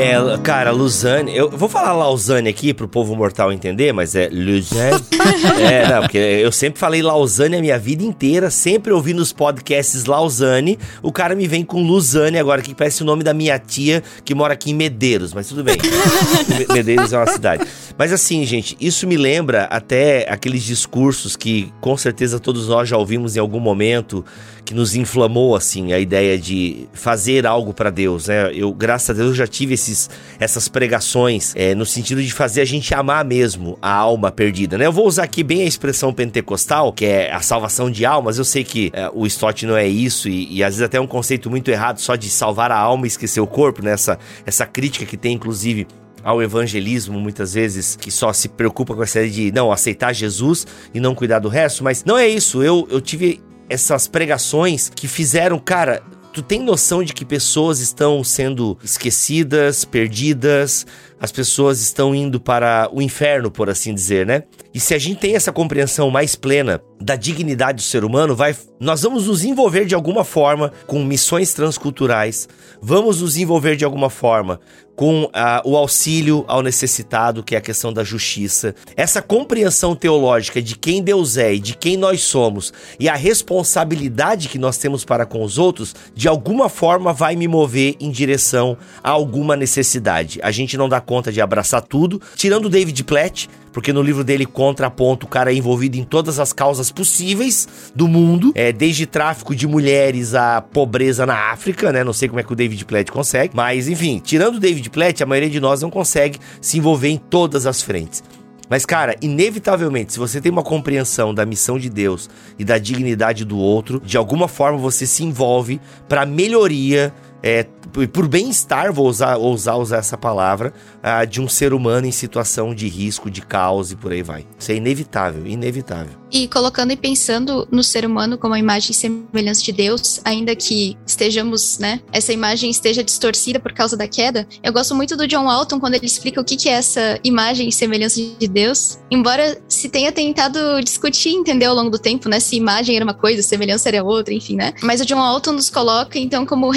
É, cara, Luzane. Eu vou falar Lausanne aqui pro povo mortal entender, mas é Luzane. é, não, porque eu sempre falei Lausanne a minha vida inteira, sempre ouvi nos podcasts Lausanne. O cara me vem com Luzane agora, que parece o nome da minha tia que mora aqui em Medeiros, mas tudo bem. Medeiros é uma cidade. Mas assim, gente, isso me lembra até aqueles discursos que com certeza todos nós já ouvimos em algum momento, que nos inflamou assim a ideia de fazer algo para Deus, né? Eu, graças a Deus, já tive esses, essas pregações é, no sentido de fazer a gente amar mesmo a alma perdida, né? Eu vou usar aqui bem a expressão pentecostal, que é a salvação de almas. Eu sei que é, o Stott não é isso e, e, às vezes até é um conceito muito errado só de salvar a alma e esquecer o corpo, né? Essa, essa crítica que tem, inclusive, ao evangelismo, muitas vezes, que só se preocupa com essa ideia de não aceitar Jesus e não cuidar do resto, mas não é isso. Eu, eu tive essas pregações que fizeram, cara, tu tem noção de que pessoas estão sendo esquecidas, perdidas, as pessoas estão indo para o inferno, por assim dizer, né? E se a gente tem essa compreensão mais plena da dignidade do ser humano, vai, nós vamos nos envolver de alguma forma com missões transculturais, vamos nos envolver de alguma forma com uh, o auxílio ao necessitado, que é a questão da justiça. Essa compreensão teológica de quem Deus é e de quem nós somos e a responsabilidade que nós temos para com os outros, de alguma forma vai me mover em direção a alguma necessidade. A gente não dá conta de abraçar tudo, tirando o David Platt, porque no livro dele contraponto o cara é envolvido em todas as causas possíveis do mundo, é desde tráfico de mulheres a pobreza na África, né? Não sei como é que o David Platt consegue, mas enfim, tirando o David Platt, a maioria de nós não consegue se envolver em todas as frentes. Mas, cara, inevitavelmente, se você tem uma compreensão da missão de Deus e da dignidade do outro, de alguma forma você se envolve para melhoria é, por bem-estar, vou usar, ousar usar essa palavra, uh, de um ser humano em situação de risco, de caos e por aí vai. Isso é inevitável, inevitável. E colocando e pensando no ser humano como a imagem e semelhança de Deus, ainda que estejamos, né, essa imagem esteja distorcida por causa da queda, eu gosto muito do John Walton quando ele explica o que, que é essa imagem e semelhança de Deus. Embora se tenha tentado discutir, entender ao longo do tempo, né, se imagem era uma coisa, semelhança era outra, enfim, né. Mas o John Walton nos coloca, então, como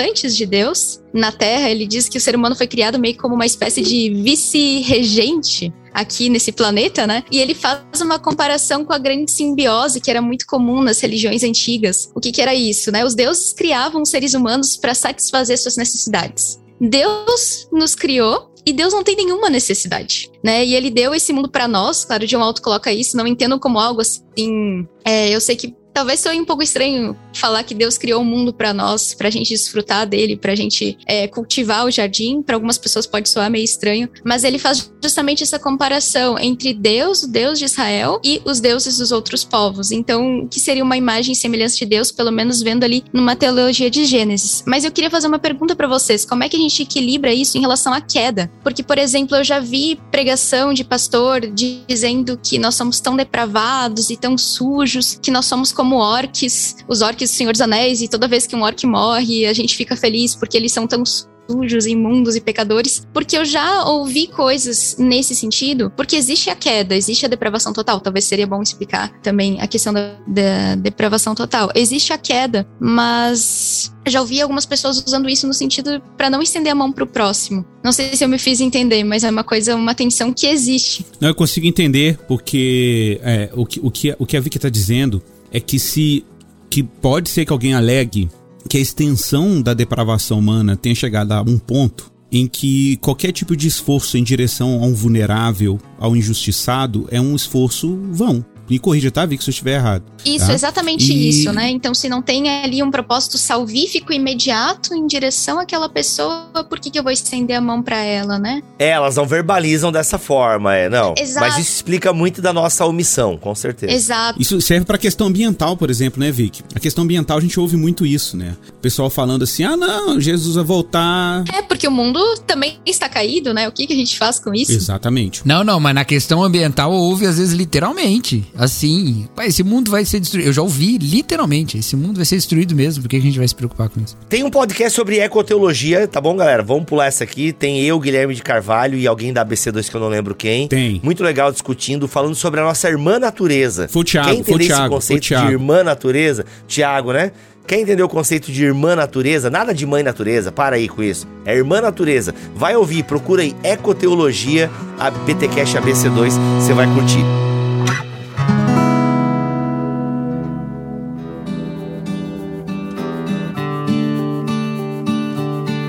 representantes de Deus na Terra. Ele diz que o ser humano foi criado meio como uma espécie de vice-regente aqui nesse planeta, né? E ele faz uma comparação com a grande simbiose que era muito comum nas religiões antigas. O que, que era isso, né? Os deuses criavam os seres humanos para satisfazer suas necessidades. Deus nos criou e Deus não tem nenhuma necessidade, né? E ele deu esse mundo para nós, claro, um alto coloca isso, não entendam como algo assim. É, eu sei que talvez seja um pouco estranho falar que Deus criou o mundo para nós, pra gente desfrutar dele, pra gente é, cultivar o jardim. Para algumas pessoas pode soar meio estranho, mas ele faz justamente essa comparação entre Deus, o Deus de Israel, e os deuses dos outros povos. Então, que seria uma imagem e semelhança de Deus, pelo menos vendo ali numa teologia de Gênesis. Mas eu queria fazer uma pergunta para vocês: como é que a gente equilibra isso em relação à queda? Porque, por exemplo, eu já vi pregação de pastor dizendo que nós somos tão depravados e tão sujos, que nós somos como orques, os orques do Senhor dos Anéis, e toda vez que um orc morre, a gente fica feliz porque eles são tão sujos, imundos e pecadores, porque eu já ouvi coisas nesse sentido, porque existe a queda, existe a depravação total. Talvez seria bom explicar também a questão da, da depravação total. Existe a queda, mas já ouvi algumas pessoas usando isso no sentido para não estender a mão para o próximo. Não sei se eu me fiz entender, mas é uma coisa, uma tensão que existe. Não, eu consigo entender, porque é, o, que, o, que, o que a Vicky está dizendo é que se que pode ser que alguém alegue que a extensão da depravação humana tenha chegado a um ponto em que qualquer tipo de esforço em direção a um vulnerável, ao injustiçado, é um esforço vão. Me corrija, tá, Vic, se eu estiver errado. Isso, tá? exatamente E- isso, né? Então, se não tem ali um propósito salvífico imediato em direção àquela pessoa, por que, que eu vou estender a mão pra ela, né? É, elas não verbalizam dessa forma, é, não. Exato. Mas isso explica muito da nossa omissão, com certeza. Exato. Isso serve pra questão ambiental, por exemplo, né, Vic? A questão ambiental a gente ouve muito isso, né? O pessoal falando assim: ah, não, Jesus vai voltar. É, porque o mundo também está caído, né? O que, que a gente faz com isso? Exatamente. Não, não, mas na questão ambiental houve às vezes literalmente. Assim, "Pá, esse mundo vai ser destruído. Eu já ouvi literalmente, esse mundo vai ser destruído mesmo. Por que a gente vai se preocupar com isso? Tem um podcast sobre ecoteologia, tá bom, galera? Vamos pular essa aqui. Tem eu, Guilherme de Carvalho e alguém da ABC2 que eu não lembro quem. Tem. Muito legal discutindo, falando sobre a nossa irmã natureza. Foi o Thiago, Quer foi o entender esse Thiago, foi o conceito de irmã natureza? Tiago, né? Quer entender o conceito de irmã natureza? Nada de mãe natureza, para aí com isso. É irmã natureza. Vai ouvir, procura aí Ecoteologia, a BTCast ABC2, você vai curtir.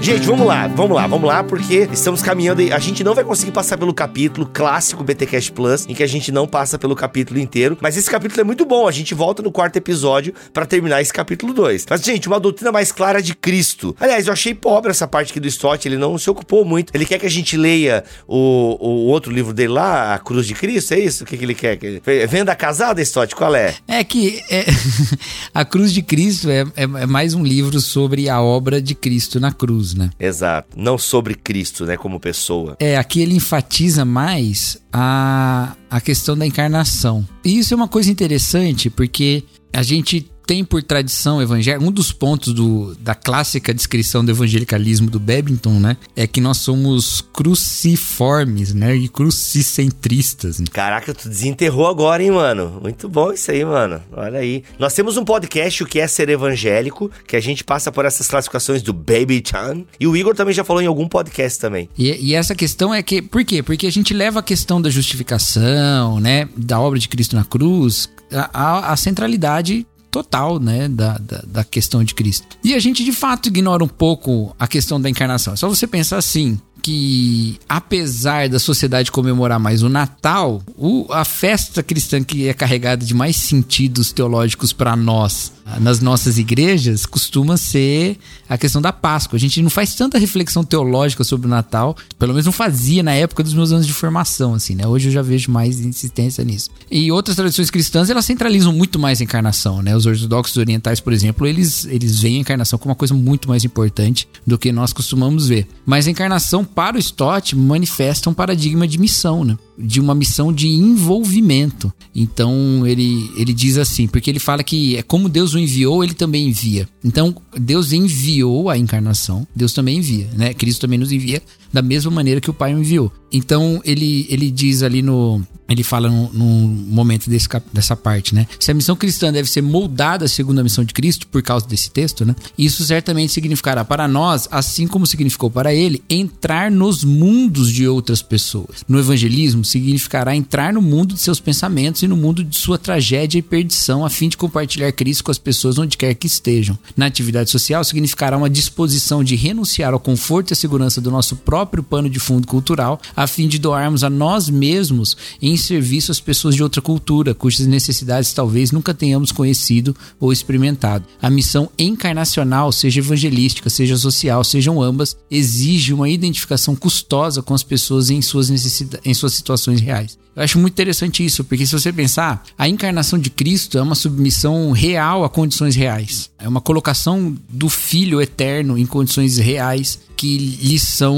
Gente, vamos lá, vamos lá, vamos lá, porque estamos caminhando e a gente não vai conseguir passar pelo capítulo clássico BTcast Plus, em que a gente não passa pelo capítulo inteiro, mas esse capítulo é muito bom, a gente volta no quarto episódio pra terminar esse capítulo 2. Mas, gente, uma doutrina mais clara de Cristo. Aliás, eu achei pobre essa parte aqui do Stott, ele não se ocupou muito. Ele quer que a gente leia o, o outro livro dele lá, A Cruz de Cristo, é isso? O que, que ele quer? Que- Venda casada, Stott, qual é? É que é, a cruz de Cristo é, é, é mais um livro sobre a obra de Cristo na cruz, né? Exato, não sobre Cristo, né, como pessoa. É, aqui ele enfatiza mais a, a questão da encarnação. E isso é uma coisa interessante, porque a gente tem por tradição evangélica, um dos pontos do, da clássica descrição do evangelicalismo do Babington, né, é que nós somos cruciformes, né, e crucicentristas. né? Caraca, tu desenterrou agora, hein, mano? Muito bom isso aí, mano. Olha aí. Nós temos um podcast, o que é ser evangélico, que a gente passa por essas classificações do Baby Chan. E o Igor também já falou em algum podcast também. E, e essa questão é que, por quê? Porque a gente leva a questão da justificação, né, da obra de Cristo na cruz, a, a- a centralidade total, né, da, da, da questão de Cristo. E a gente de fato ignora um pouco a questão da encarnação. É só você pensar assim, que apesar da sociedade comemorar mais o Natal, o- a festa cristã que é carregada de mais sentidos teológicos para nós nas nossas igrejas costuma ser a questão da Páscoa. A gente não faz tanta reflexão teológica sobre o Natal, pelo menos não fazia na época dos meus anos de formação, assim, né? Hoje eu já vejo mais insistência nisso. E outras tradições cristãs, elas centralizam muito mais a encarnação, né? Os ortodoxos orientais, por exemplo, eles, eles veem a encarnação como uma coisa muito mais importante do que nós costumamos ver. Mas a encarnação, para o Stott, manifesta um paradigma de missão, né? De uma missão de envolvimento. Então, ele, ele diz assim, porque ele fala que é como Deus o enviou, ele também envia. Então, Deus enviou a encarnação, Deus também envia, né? Cristo também nos envia da mesma maneira que o Pai o enviou. Então, ele, ele diz ali no. Ele fala num, momento desse, dessa parte, né? Se a missão cristã deve ser moldada segundo a missão de Cristo, por causa desse texto, né? Isso certamente significará para nós, assim como significou para ele, entrar nos mundos de outras pessoas. No evangelismo, significará entrar no mundo de seus pensamentos e no mundo de sua tragédia e perdição, a fim de compartilhar Cristo com as pessoas onde quer que estejam. Na atividade social, significará uma disposição de renunciar ao conforto e à segurança do nosso próprio pano de fundo cultural, a fim de doarmos a nós mesmos em serviço às pessoas de outra cultura, cujas necessidades talvez nunca tenhamos conhecido ou experimentado. A missão encarnacional, seja evangelística, seja social, sejam ambas, exige uma identificação custosa com as pessoas em suas necessidades, em suas situações reais. Eu acho muito interessante isso, porque se você pensar, a encarnação de Cristo é uma submissão real a condições reais. É uma colocação do Filho eterno em condições reais que lhe são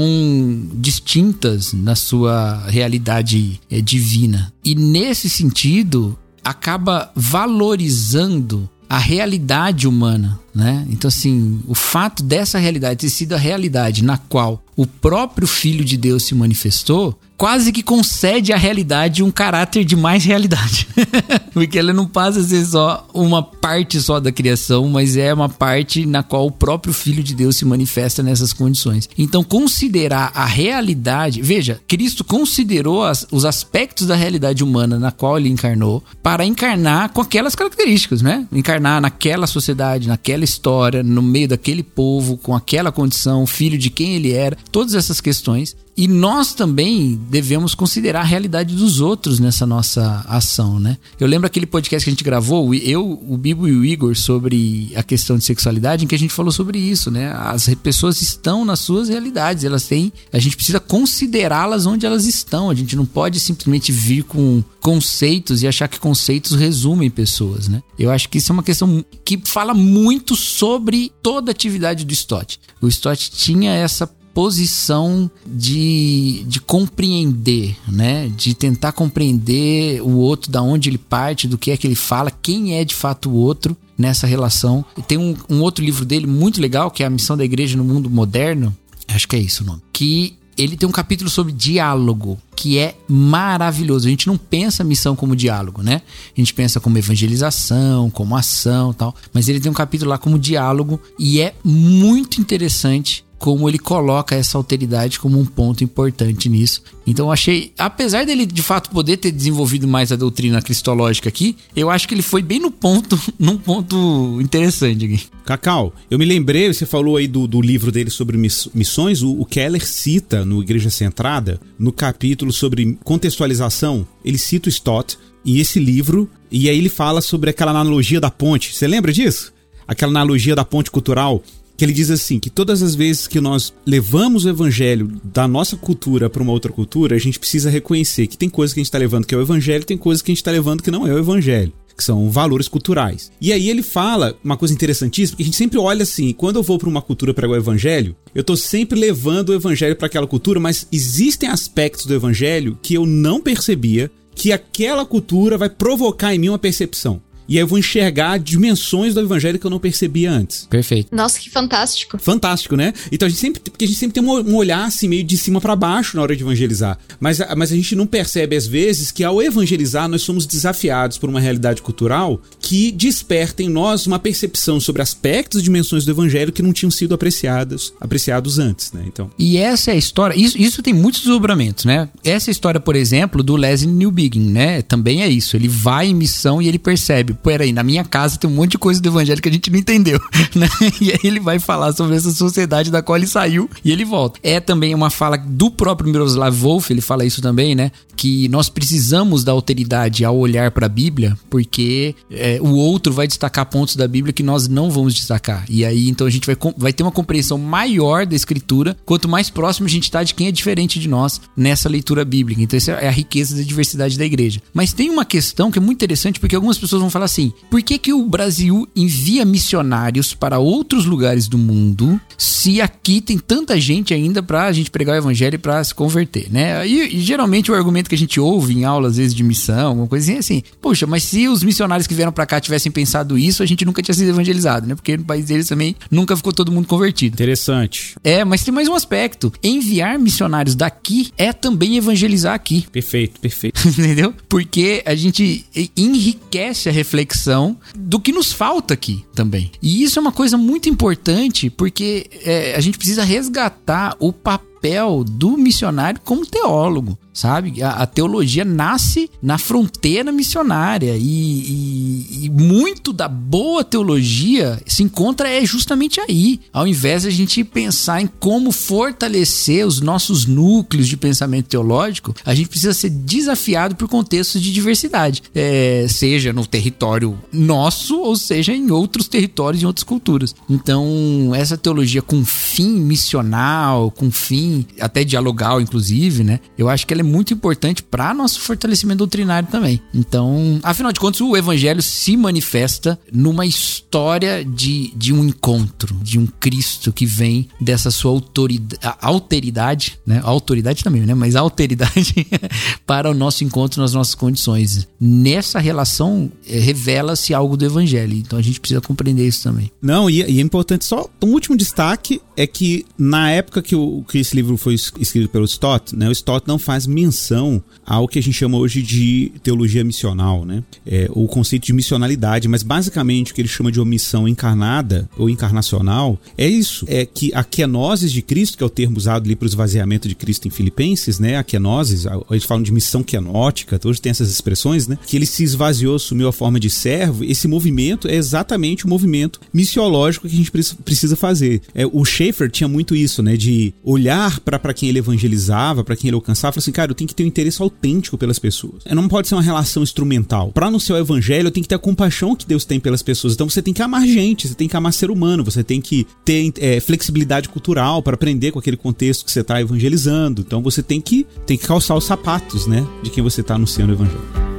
distintas na sua realidade eh, divina. E nesse sentido, acaba valorizando a realidade humana, né? Então assim, o fato dessa realidade ter sido a realidade na qual o próprio filho de Deus se manifestou, quase que concede à realidade um caráter de mais realidade. Porque ela não passa a ser só uma parte só da criação, mas é uma parte na qual o próprio filho de Deus se manifesta nessas condições. Então, considerar a realidade, veja, Cristo considerou as- os aspectos da realidade humana na qual ele encarnou para encarnar com aquelas características, né? Encarnar naquela sociedade, naquela história, no meio daquele povo, com aquela condição, filho de quem ele era, todas essas questões E nós também devemos considerar a realidade dos outros nessa nossa ação, né? Eu lembro aquele podcast que a gente gravou, eu, o Bibo e o Igor, sobre a questão de sexualidade, em que a gente falou sobre isso, né? As pessoas estão nas suas realidades, elas têm. A gente precisa considerá-las onde elas estão. A gente não pode simplesmente vir com conceitos e achar que conceitos resumem pessoas, né? Eu acho que isso é uma questão que fala muito sobre toda a atividade do Stott. O Stott tinha essa posição de, de compreender, né? De tentar compreender o outro, da onde ele parte, do que é que ele fala, quem é de fato o outro nessa relação. Tem um, um outro livro dele muito legal, que é A Missão da Igreja no Mundo Moderno, acho que é isso o nome, que ele tem um capítulo sobre diálogo, que é maravilhoso. A gente não pensa a missão como diálogo, né? A gente pensa como evangelização, como ação tal. Mas ele tem um capítulo lá como diálogo e é muito interessante como ele coloca essa alteridade como um ponto importante nisso. Então eu achei, apesar dele de fato poder ter desenvolvido mais a doutrina cristológica aqui, eu acho que ele foi bem no ponto, num ponto interessante aqui. Cacau, eu me lembrei, você falou aí do, do livro dele sobre missões, o, o Keller cita no Igreja Centrada, no capítulo sobre contextualização, ele cita o Stott e esse livro, e aí ele fala sobre aquela analogia da ponte. Você lembra disso? Aquela analogia da ponte cultural que ele diz assim que todas as vezes que nós levamos o evangelho da nossa cultura para uma outra cultura, a gente precisa reconhecer que tem coisas que a gente está levando que é o evangelho, tem coisas que a gente está levando que não é o evangelho. Que são valores culturais. E aí ele fala uma coisa interessantíssima, que a gente sempre olha assim, quando eu vou para uma cultura pregar o evangelho, eu estou sempre levando o evangelho para aquela cultura, mas existem aspectos do evangelho que eu não percebia que aquela cultura vai provocar em mim uma percepção. E aí eu vou enxergar dimensões do evangelho que eu não percebia antes. Perfeito. Nossa, que fantástico. Fantástico, né? Então a gente sempre, porque a gente sempre tem um olhar assim meio de cima para baixo na hora de evangelizar. Mas, mas a gente não percebe às vezes que ao evangelizar nós somos desafiados por uma realidade cultural que desperta em nós uma percepção sobre aspectos e dimensões do evangelho que não tinham sido apreciados, apreciados antes, né? Então. E essa é a história, isso, isso tem muitos desdobramentos, né? Essa história, por exemplo, do Leslie Newbegin, né? Também é isso. Ele vai em missão e ele percebe peraí, na minha casa tem um monte de coisa do evangelho que a gente não entendeu, né? E aí ele vai falar sobre essa sociedade da qual ele saiu e ele volta. É também uma fala do próprio Miroslav Wolf, ele fala isso também, né? Que nós precisamos da alteridade ao olhar para a Bíblia, porque é, o outro vai destacar pontos da Bíblia que nós não vamos destacar. E aí então a gente vai, vai ter uma compreensão maior da escritura quanto mais próximo a gente está de quem é diferente de nós nessa leitura bíblica. Então essa é a riqueza da diversidade da igreja. Mas tem uma questão que é muito interessante porque algumas pessoas vão falar assim: por que, que o Brasil envia missionários para outros lugares do mundo se aqui tem tanta gente ainda para a gente pregar o evangelho e para se converter, né? E, e, geralmente o argumento que a gente ouve em aulas, às vezes, de missão, alguma coisa assim, é assim: poxa, mas se os missionários que vieram para cá tivessem pensado isso, a gente nunca tinha sido evangelizado, né? Porque no país deles também nunca ficou todo mundo convertido. Interessante. É, mas tem mais um aspecto: enviar missionários daqui é também evangelizar aqui. Perfeito, perfeito. Entendeu? Porque a gente enriquece a reflexão reflexão do que nos falta aqui também. E isso é uma coisa muito importante porque é, a gente precisa resgatar o papel do missionário como teólogo sabe? A, a, teologia nasce na fronteira missionária e, e, e, muito da boa teologia se encontra é justamente aí. Ao invés de a gente pensar em como fortalecer os nossos núcleos de pensamento teológico, a gente precisa ser desafiado por contextos de diversidade, é, seja no território nosso ou seja em outros territórios e outras culturas. Então, essa teologia com fim missional, com fim até dialogal, inclusive, né? Eu acho que ela é muito importante para nosso fortalecimento doutrinário também. Então, afinal de contas, o evangelho se manifesta numa história de, de um encontro, de um Cristo que vem dessa sua autoridade, alteridade, né? Autoridade também, né? Mas alteridade para o nosso encontro nas nossas condições. Nessa relação eh, revela-se algo do evangelho. Então a gente precisa compreender isso também. Não, e, e é importante só um último destaque é que na época que, o, que esse livro foi escrito pelo Stott, né? O Stott não faz menção ao que a gente chama hoje de teologia missional, né? É, o conceito de missionalidade, mas basicamente o que ele chama de omissão encarnada ou encarnacional é isso, é que a kenosis de Cristo, que é o termo usado ali para o esvaziamento de Cristo em Filipenses, né? A kenosis, eles falam de missão kenótica, hoje tem essas expressões, né? Que ele se esvaziou, assumiu a forma de servo. Esse movimento é exatamente o movimento missiológico que a gente precisa fazer. É, o Schaeffer tinha muito isso, né? De olhar para quem ele evangelizava, para quem ele alcançava, falar assim, cara, eu tenho que ter um interesse autêntico pelas pessoas. Não pode ser uma relação instrumental. Para anunciar o evangelho, eu tenho que ter a compaixão que Deus tem pelas pessoas. Então você tem que amar gente, você tem que amar ser humano, você tem que ter é, flexibilidade cultural para aprender com aquele contexto que você está evangelizando. Então você tem que, tem que calçar os sapatos, né? De quem você está anunciando o evangelho.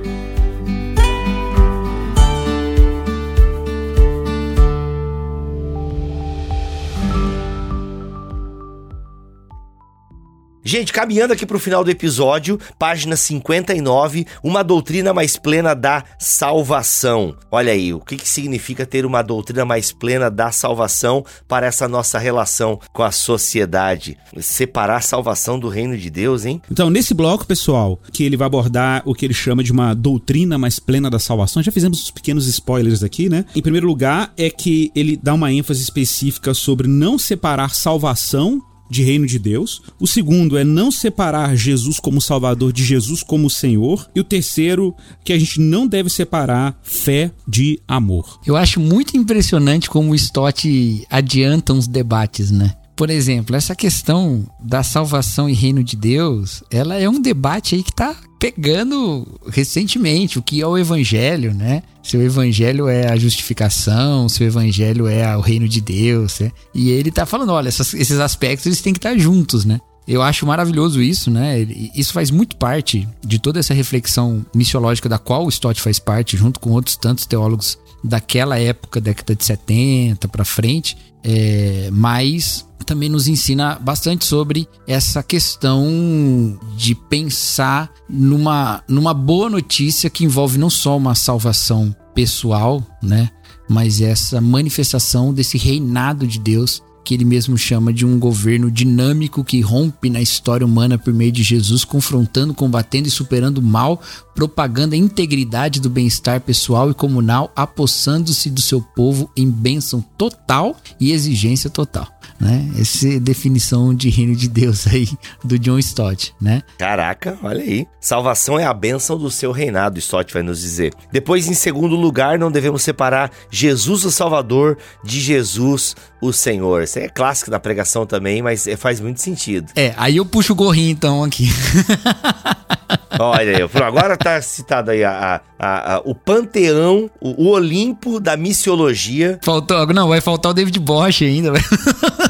Gente, caminhando aqui para o final do episódio, página 59, uma doutrina mais plena da salvação. Olha aí, o que, que significa ter uma doutrina mais plena da salvação para essa nossa relação com a sociedade? Separar a salvação do reino de Deus, hein? Então, nesse bloco, pessoal, que ele vai abordar o que ele chama de uma doutrina mais plena da salvação, já fizemos uns pequenos spoilers aqui, né? Em primeiro lugar, é que ele dá uma ênfase específica sobre não separar salvação de reino de Deus. O segundo é não separar Jesus como Salvador de Jesus como Senhor. E o terceiro, que a gente não deve separar fé de amor. Eu acho muito impressionante como o Stott adianta uns debates, né? Por exemplo, essa questão da salvação e reino de Deus, ela é um debate aí que está pegando recentemente o que é o evangelho, né? Se o evangelho é a justificação, se o evangelho é o reino de Deus, né? E ele tá falando, olha, essas, esses aspectos eles têm que estar juntos, né? Eu acho maravilhoso isso, né? Isso faz muito parte de toda essa reflexão missiológica da qual o Stott faz parte, junto com outros tantos teólogos daquela época, década de 70 para frente, é, mas também nos ensina bastante sobre essa questão de pensar numa, numa boa notícia que envolve não só uma salvação pessoal, né? Mas essa manifestação desse reinado de Deus que ele mesmo chama de um governo dinâmico que rompe na história humana por meio de Jesus, confrontando, combatendo e superando o mal, propagando a integridade do bem-estar pessoal e comunal, apossando-se do seu povo em bênção total e exigência total né? Essa é definição de reino de Deus aí do John Stott, né? Caraca, olha aí. Salvação é a bênção do seu reinado, Stott vai nos dizer. Depois, em segundo lugar, não devemos separar Jesus o Salvador de Jesus o Senhor. Isso é clássico da pregação também, mas é, faz muito sentido. É, aí eu puxo o gorrinho então aqui. Olha aí, agora tá citado aí a, a, a, o panteão, o, o, Olimpo da missiologia. Faltou, não, vai faltar o David Bosch ainda.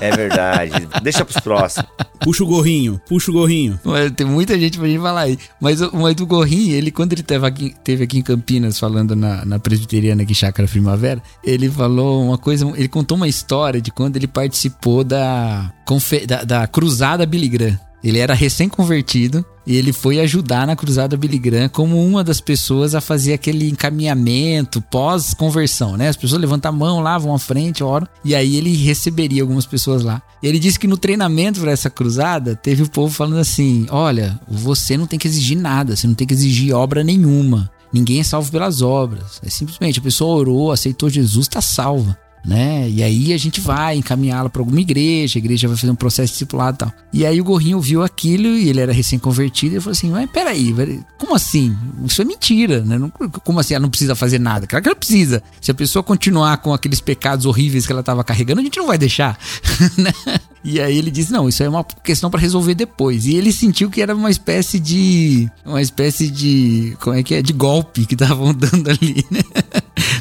É verdade, deixa pros próximos. Puxa o gorrinho, puxa o gorrinho. Mas tem muita gente pra gente falar aí. Mas, mas o gorrinho, ele, quando ele teve aqui, teve aqui em Campinas, falando na, na presbiteriana aqui, Chácara Primavera, ele falou uma coisa, ele contou uma história de quando ele participou da, da, da Cruzada Billy Graham. Ele era recém-convertido e ele foi ajudar na Cruzada Billy Graham como uma das pessoas a fazer aquele encaminhamento pós-conversão, né? As pessoas levantam a mão lá, vão à frente, oram, e aí ele receberia algumas pessoas lá. E ele disse que no treinamento para essa cruzada, teve o povo falando assim: olha, você não tem que exigir nada, você não tem que exigir obra nenhuma. Ninguém é salvo pelas obras. É simplesmente a pessoa orou, aceitou Jesus, está salva né? E aí a gente vai encaminhá-la para alguma igreja, a igreja vai fazer um processo discipulado e tal. E aí o Gorrinho viu aquilo e ele era recém-convertido e falou assim: Mas peraí, como assim? Isso é mentira, né? como assim ela não precisa fazer nada? Claro que ela precisa. Se a pessoa continuar com aqueles pecados horríveis que ela estava carregando, a gente não vai deixar, né? E aí ele disse: "Não, isso é uma questão para resolver depois". E ele sentiu que era uma espécie de uma espécie de como é que é, de golpe que estavam dando ali, né?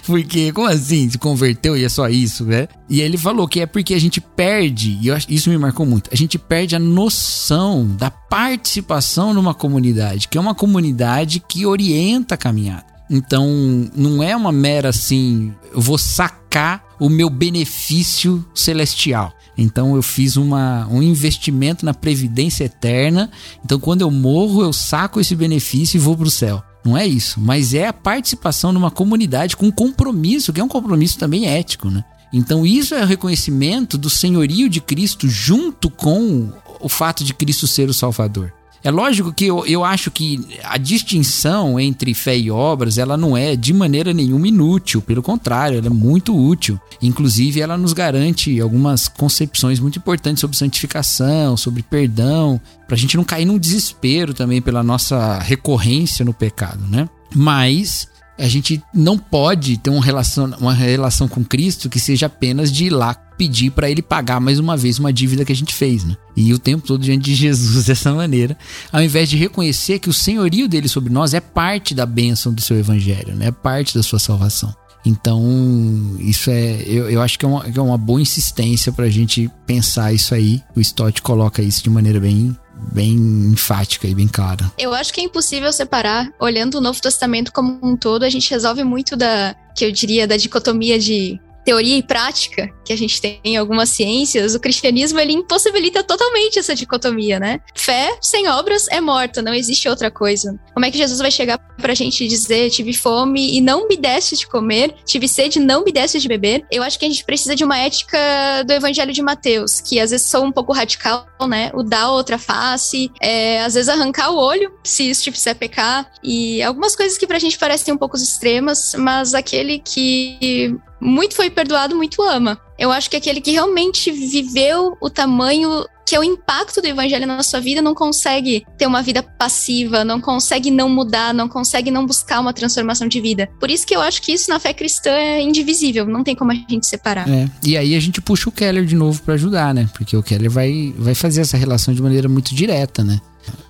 Porque como assim, se converteu e é só isso, né? E ele falou que é porque a gente perde, e eu, isso me marcou muito. A gente perde a noção da participação numa comunidade, que é uma comunidade que orienta a caminhada. Então, não é uma mera assim, eu vou sacar o meu benefício celestial. Então eu fiz uma, um investimento na previdência eterna. Então quando eu morro, eu saco esse benefício e vou para o céu. Não é isso, mas é a participação numa comunidade com compromisso, que é um compromisso também ético, né? Então isso é o reconhecimento do senhorio de Cristo junto com o fato de Cristo ser o Salvador. É lógico que eu, eu acho que a distinção entre fé e obras, ela não é de maneira nenhuma inútil, pelo contrário, ela é muito útil. Inclusive, ela nos garante algumas concepções muito importantes sobre santificação, sobre perdão, pra gente não cair num desespero também pela nossa recorrência no pecado, né? Mas a gente não pode ter uma relação, uma relação com Cristo que seja apenas de ir lá pedir para ele pagar mais uma vez uma dívida que a gente fez, né? E o tempo todo diante de Jesus dessa maneira, ao invés de reconhecer que o senhorio dele sobre nós é parte da bênção do seu evangelho, né? É parte da sua salvação. Então, isso é. Eu, eu acho que é uma, é uma boa insistência pra gente pensar isso aí. O Stott coloca isso de maneira bem bem enfática e bem clara. Eu acho que é impossível separar, olhando o Novo Testamento como um todo, a gente resolve muito da, que eu diria, da dicotomia de teoria e prática que a gente tem em algumas ciências, o cristianismo ele impossibilita totalmente essa dicotomia, né? Fé sem obras é morta, não existe outra coisa. Como é que Jesus vai chegar pra gente dizer, tive fome e não me deste de comer, tive sede e não me deste de beber? Eu acho que a gente precisa de uma ética do evangelho de Mateus, que às vezes sou um pouco radical, né? O dar outra face, é, às vezes arrancar o olho, se isso te fizer pecar, e algumas coisas que pra gente parecem um pouco extremas, mas aquele que muito foi perdoado, muito ama. Eu acho que aquele que realmente viveu o tamanho que é o impacto do evangelho na sua vida não consegue ter uma vida passiva, não consegue não mudar, não consegue não buscar uma transformação de vida. Por isso que eu acho que isso na fé cristã é indivisível, não tem como a gente separar. É. E aí a gente puxa o Keller de novo para ajudar, né? Porque o Keller vai, vai fazer essa relação de maneira muito direta, né?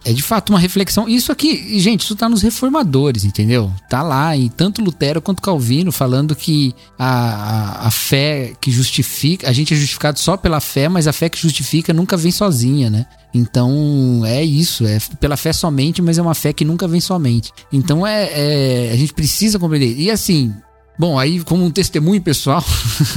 É de fato uma reflexão. Isso aqui, gente, isso tá nos reformadores, entendeu? Tá lá em tanto Lutero quanto Calvino falando que a, a, a, fé que justifica, a gente é justificado só pela fé, mas a fé que justifica nunca vem sozinha, né? Então é isso, é pela fé somente, mas é uma fé que nunca vem somente. Então é, é a gente precisa compreender. E assim, Bom, aí, como um testemunho pessoal,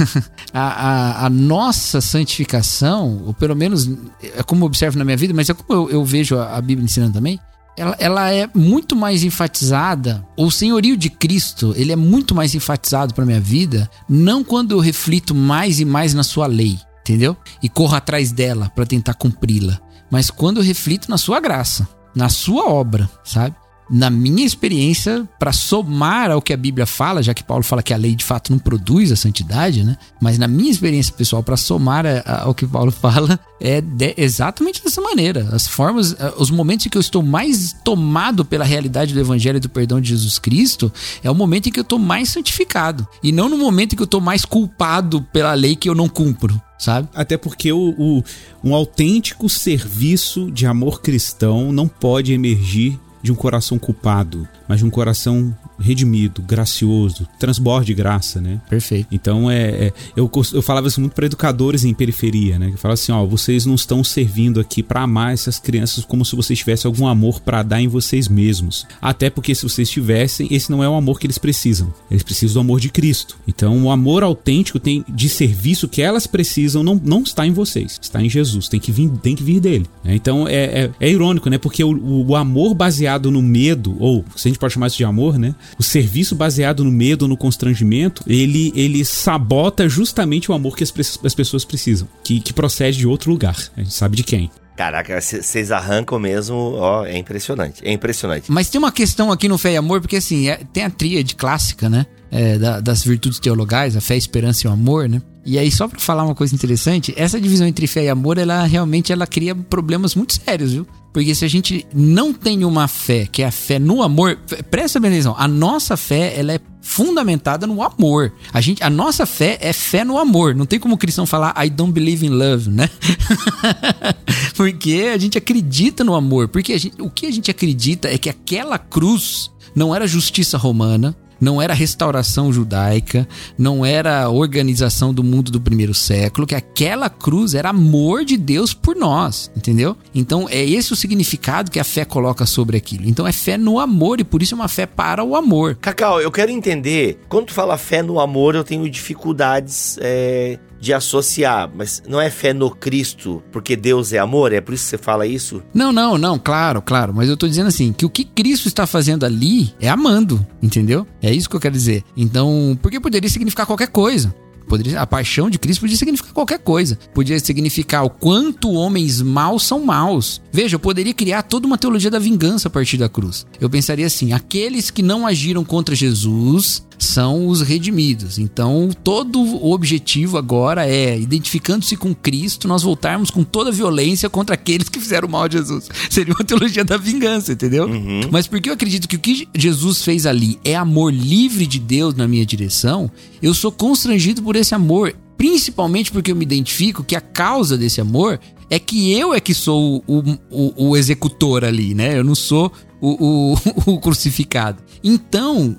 a, a, a, nossa santificação, ou pelo menos é como observo na minha vida, mas é como eu, eu vejo a, a, Bíblia ensinando também, ela, ela, é muito mais enfatizada, o senhorio de Cristo, ele é muito mais enfatizado para minha vida, não quando eu reflito mais e mais na sua lei, entendeu? E corro atrás dela para tentar cumpri-la, mas quando eu reflito na sua graça, na sua obra, sabe? Na minha experiência, para somar ao que a Bíblia fala, já que Paulo fala que a lei de fato não produz a santidade, né? Mas na minha experiência pessoal, para somar a, a, ao que Paulo fala, é de, exatamente dessa maneira. As formas, os momentos em que eu estou mais tomado pela realidade do Evangelho e do perdão de Jesus Cristo, é o momento em que eu estou mais santificado. E não no momento em que eu estou mais culpado pela lei que eu não cumpro sabe? Até porque o, o, um autêntico serviço de amor cristão não pode emergir de um coração culpado, mas de um coração redimido, gracioso, transborde graça, né? Perfeito. Então é, é eu, eu falava isso muito para educadores em periferia, né? Que fala assim, ó, vocês não estão servindo aqui para amar essas crianças como se vocês tivessem algum amor para dar em vocês mesmos. Até porque se vocês tivessem, esse não é o amor que eles precisam. Eles precisam do amor de Cristo. Então o amor autêntico tem de serviço que elas precisam não, não está em vocês, está em Jesus. Tem que vir, tem que vir dele. Né? Então é, é, é, irônico, né? Porque o, o amor baseado no medo, ou se a gente pode chamar isso de amor, né? O serviço baseado no medo, no constrangimento, ele, ele sabota justamente o amor que as, as pessoas precisam, que, que procede de outro lugar. A gente sabe de quem. Caraca, vocês arrancam mesmo, ó, é impressionante, é impressionante. Mas tem uma questão aqui no Fé e Amor, porque assim, é, tem a tríade clássica, né? É, da, das virtudes teologais, a fé, a esperança e o amor, né? E aí, só para falar uma coisa interessante, essa divisão entre fé e amor, ela realmente ela cria problemas muito sérios, viu? Porque se a gente não tem uma fé, que é a fé no amor, presta atenção, a nossa fé, ela é fundamentada no amor. A gente, a nossa fé é fé no amor. Não tem como o cristão falar I don't believe in love, né? Porque a gente acredita no amor. Porque gente, o que a gente acredita é que aquela cruz não era justiça romana, não era restauração judaica, não era organização do mundo do primeiro século, que aquela cruz era amor de Deus por nós, entendeu? Então é esse o significado que a fé coloca sobre aquilo. Então é fé no amor e por isso é uma fé para o amor. Cacau, eu quero entender, quando tu fala fé no amor, eu tenho dificuldades é, de associar, mas não é fé no Cristo, porque Deus é amor? É por isso que você fala isso? Não, não, não, claro, claro. Mas eu tô dizendo assim, que o que Cristo está fazendo ali é amando, entendeu? É isso que eu quero dizer. Então, porque poderia significar qualquer coisa. Poderia, a paixão de Cristo podia significar qualquer coisa. Podia significar o quanto homens maus são maus. Veja, eu poderia criar toda uma teologia da vingança a partir da cruz. Eu pensaria assim: aqueles que não agiram contra Jesus são os redimidos. Então, todo o objetivo agora é, identificando-se com Cristo, nós voltarmos com toda a violência contra aqueles que fizeram mal a Jesus. Seria uma teologia da vingança, entendeu? Uhum. Mas porque eu acredito que o que Jesus fez ali é amor livre de Deus na minha direção, eu sou constrangido por esse amor. Principalmente porque eu me identifico que a causa desse amor é que eu é que sou o, o, o executor ali, né? Eu não sou o, o, o crucificado. Então,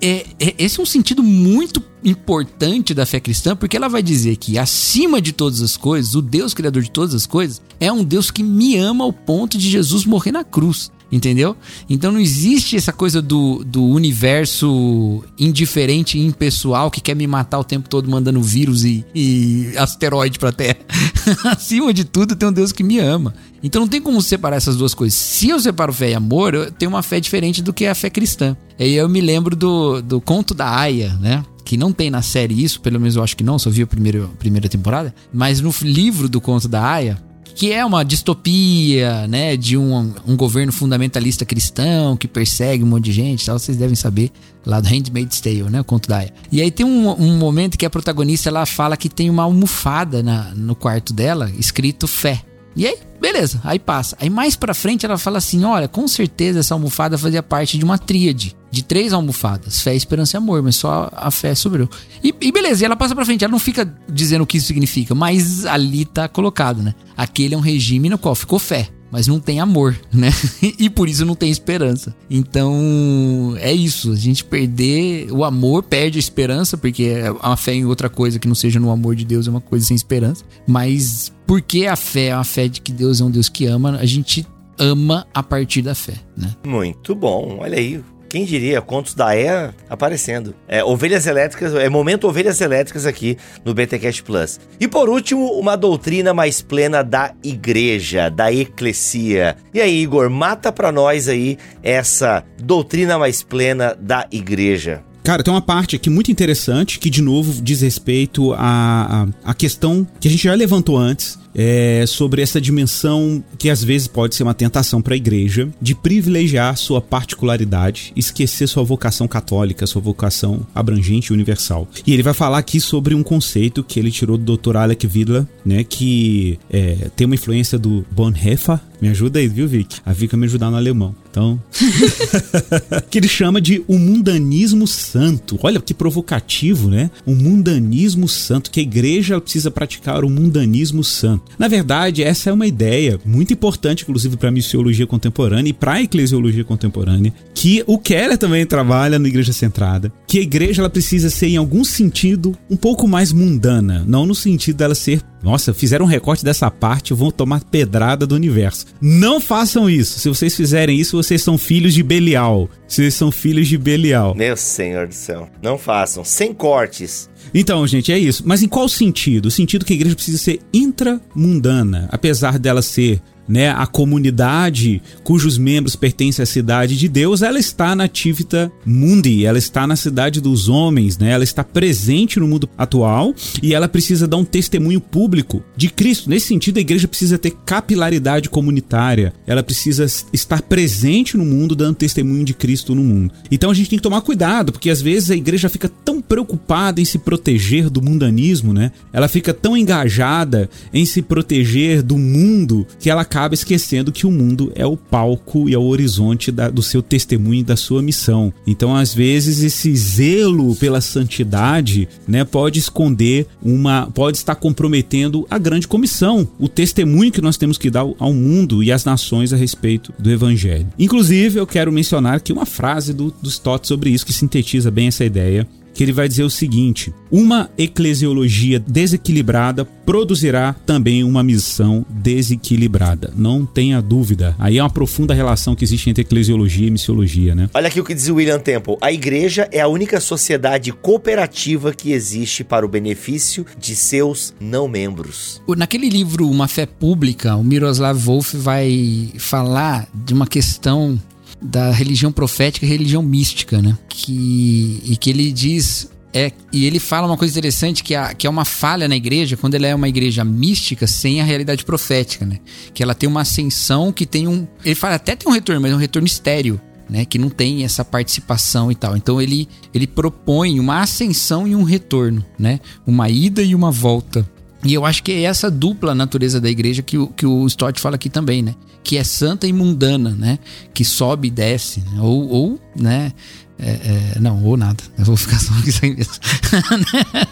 é, é, esse é um sentido muito importante da fé cristã, porque ela vai dizer que, acima de todas as coisas, o Deus criador de todas as coisas é um Deus que me ama ao ponto de Jesus morrer na cruz. Entendeu? Então não existe essa coisa do, do universo indiferente e impessoal que quer me matar o tempo todo mandando vírus e, e asteroide pra Terra. Acima de tudo, tem um Deus que me ama. Então não tem como separar essas duas coisas. Se eu separo fé e amor, eu tenho uma fé diferente do que a fé cristã. Aí eu me lembro do, do conto da Aya, né? Que não tem na série isso, pelo menos eu acho que não, só vi a primeira, primeira temporada, mas no livro do conto da Aya, que é uma distopia, né, de um, um governo fundamentalista cristão que persegue um monte de gente, tal, vocês devem saber lá do Handmaid's Tale, né, o conto da Aya. E aí tem um, um momento que a protagonista ela fala que tem uma almofada na, no quarto dela escrito fé. E aí, beleza, aí passa. Aí mais pra frente ela fala assim: olha, com certeza essa almofada fazia parte de uma tríade de três almofadas: fé, esperança e amor, mas só a fé sobrou. E, e, beleza, e ela passa pra frente, ela não fica dizendo o que isso significa, mas ali tá colocado, né? Aquele é um regime no qual ficou fé mas não tem amor, né? e por isso não tem esperança. Então, é isso. A gente perder o amor, perde a esperança, porque a fé em outra coisa que não seja no amor de Deus é uma coisa sem esperança. Mas porque a fé é uma fé de que Deus é um Deus que ama, a gente ama a partir da fé, né? Muito bom. Olha aí, quem diria, contos da EA aparecendo. É, ovelhas elétricas, é momento ovelhas elétricas aqui no BTcast Plus. E por último, uma doutrina mais plena da igreja, da eclesia. E aí, Igor, mata pra nós aí essa doutrina mais plena da igreja. Cara, tem uma parte aqui muito interessante que, de novo, diz respeito à, à, à questão que a gente já levantou antes, é, sobre essa dimensão que às vezes pode ser uma tentação para a igreja de privilegiar sua particularidade, esquecer sua vocação católica, sua vocação abrangente e universal. E ele vai falar aqui sobre um conceito que ele tirou do Dr. Alec Vidla, né, que é, tem uma influência do Bonhoeffer. Me ajuda aí, viu, Vic? A Vic vai me ajudar no alemão. Então, que ele chama de o um mundanismo santo. Olha que provocativo, né? O um mundanismo santo, que a igreja precisa praticar o mundanismo santo. Na verdade, essa é uma ideia muito importante, inclusive, para a missiologia contemporânea e para a eclesiologia contemporânea, que o Keller também trabalha na Igreja Centrada, que a igreja ela precisa ser, em algum sentido, um pouco mais mundana, não no sentido dela ser nossa, fizeram um recorte dessa parte, vão tomar pedrada do universo. Não façam isso. Se vocês fizerem isso, vocês são filhos de Belial. Vocês são filhos de Belial. Meu senhor do céu. Não façam. Sem cortes. Então, gente, é isso. Mas em qual sentido? O sentido que a igreja precisa ser intramundana, apesar dela ser né, a comunidade cujos membros pertencem à cidade de Deus, ela está na Tivita Mundi, ela está na cidade dos homens, né? Ela está presente no mundo atual e ela precisa dar um testemunho público de Cristo. Nesse sentido, a igreja precisa ter capilaridade comunitária, ela precisa estar presente no mundo, dando testemunho de Cristo no mundo. Então a gente tem que tomar cuidado, porque às vezes a igreja fica tão preocupada em se proteger do mundanismo, né? Ela fica tão engajada em se proteger do mundo que ela acaba esquecendo que o mundo é o palco e é o horizonte da, do seu testemunho e da sua missão. Então, às vezes, esse zelo pela santidade, né, pode esconder uma, pode estar comprometendo a grande comissão, o testemunho que nós temos que dar ao mundo e às nações a respeito do evangelho. Inclusive, eu quero mencionar aqui uma frase do, do Stott sobre isso que sintetiza bem essa ideia que ele vai dizer o seguinte: uma eclesiologia desequilibrada produzirá também uma missão desequilibrada. Não tenha dúvida. Aí é uma profunda relação que existe entre eclesiologia e missiologia, né? Olha aqui o que diz o William Temple. A igreja é a única sociedade cooperativa que existe para o benefício de seus não membros. Naquele livro Uma Fé Pública, o Miroslav Wolf vai falar de uma questão da religião profética e religião mística, né? Que, e que ele diz É, e ele fala uma coisa interessante que, é, que é uma falha na igreja, quando ela é uma igreja mística sem a realidade profética, né? Que ela tem uma ascensão que tem um. Ele fala até tem um retorno, mas é um retorno estéreo. Né, que não tem essa participação e tal. Então ele, ele propõe uma ascensão e um retorno, né? Uma ida e uma volta. E eu acho que é essa dupla natureza da igreja que o, que o Stott fala aqui também, né? Que é santa e mundana, né? Que sobe e desce, né? ou, ou, né? É, é, não, ou nada. Eu vou ficar só aqui sem mesmo.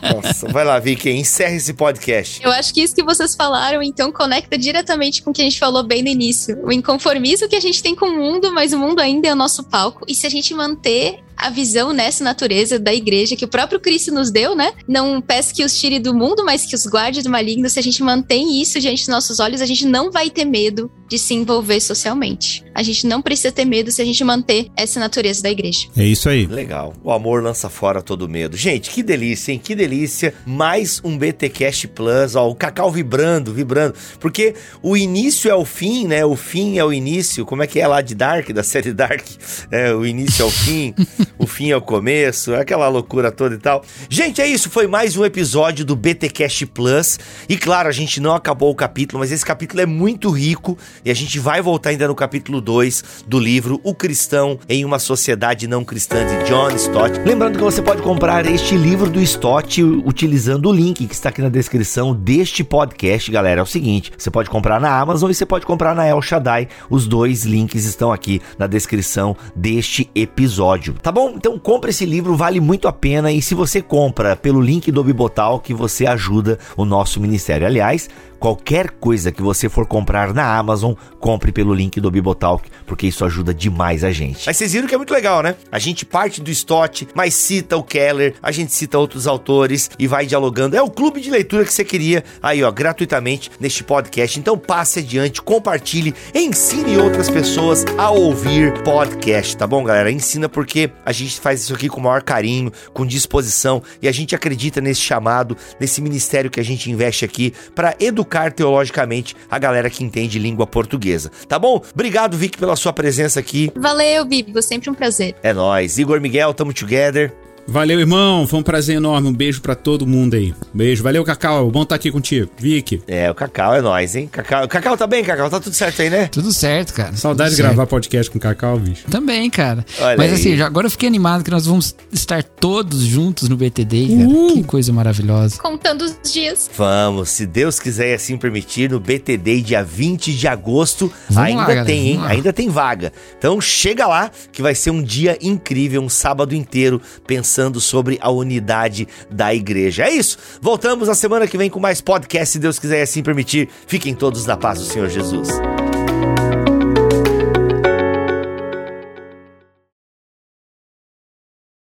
Nossa, vai lá, Vicky, encerra esse podcast. Eu acho que isso que vocês falaram, então, conecta diretamente com o que a gente falou bem no início. O inconformismo que a gente tem com o mundo, mas o mundo ainda é o nosso palco. E se a gente manter a visão nessa natureza da igreja que o próprio Cristo nos deu, né? Não peça que os tire do mundo, mas que os guarde do maligno. Se a gente mantém isso diante dos nossos olhos, a gente não vai ter medo de se envolver socialmente. A gente não precisa ter medo se a gente manter essa natureza da igreja. É isso aí. Legal. O amor lança fora todo medo. Gente, que delícia, hein? Que delícia. Mais um BT Cash Plus, ó, o Cacau vibrando, vibrando. Porque o início é o fim, né? O fim é o início. Como é que é lá de Dark, da série Dark? É, o início é o fim. o fim é o começo, aquela loucura toda e tal. Gente, é isso, foi mais um episódio do BT Cash Plus. E claro, a gente não acabou o capítulo, mas esse capítulo é muito rico e a gente vai voltar ainda no capítulo 2 do livro O Cristão em uma Sociedade Não Cristã de John Stott. Lembrando que você pode comprar este livro do Stott utilizando o link que está aqui na descrição deste podcast, galera. É o seguinte, você pode comprar na Amazon e você pode comprar na El Shaddai. Os dois links estão aqui na descrição deste episódio. Tá bom? Então compre esse livro, vale muito a pena e se você compra pelo link do Bibotal que você ajuda o nosso ministério. Aliás, qualquer coisa que você for comprar na Amazon, compre pelo link do Bibotalk, porque isso ajuda demais a gente. Mas vocês viram que é muito legal, né? A gente parte do Stott, mas cita o Keller, a gente cita outros autores e vai dialogando. É o clube de leitura que você queria aí, ó, gratuitamente neste podcast. Então passe adiante, compartilhe, ensine outras pessoas a ouvir podcast, tá bom, galera? Ensina porque a gente faz isso aqui com o maior carinho, com disposição e a gente acredita nesse chamado, nesse ministério que a gente investe aqui para educar teologicamente a galera que entende língua portuguesa. Tá bom? Obrigado, Vic, pela sua presença aqui. Valeu, Bibo, sempre um prazer. É nóis. Igor Miguel, tamo together. Valeu, irmão. Foi um prazer enorme. Um beijo para todo mundo aí. Beijo. Valeu, Cacau. Bom estar tá aqui contigo. Vicky. É, o Cacau é nós, hein? Cacau, Cacau tá bem, Cacau? Tá tudo certo aí, né? Tudo certo, cara. Saudade tudo de gravar podcast com o Cacau, bicho. Também, cara. Olha Mas aí. assim, já, agora eu fiquei animado que nós vamos estar todos juntos no BTD, cara. Uh. Que coisa maravilhosa. Contando os dias. Vamos, se Deus quiser e assim permitir, no BTD dia 20 de agosto. Vamos ainda lá, tem, hein? Ainda tem vaga. Então chega lá que vai ser um dia incrível, um sábado inteiro pensando sobre a unidade da igreja. É isso. Voltamos na semana que vem com mais podcast, se Deus quiser e assim permitir. Fiquem todos na paz do Senhor Jesus.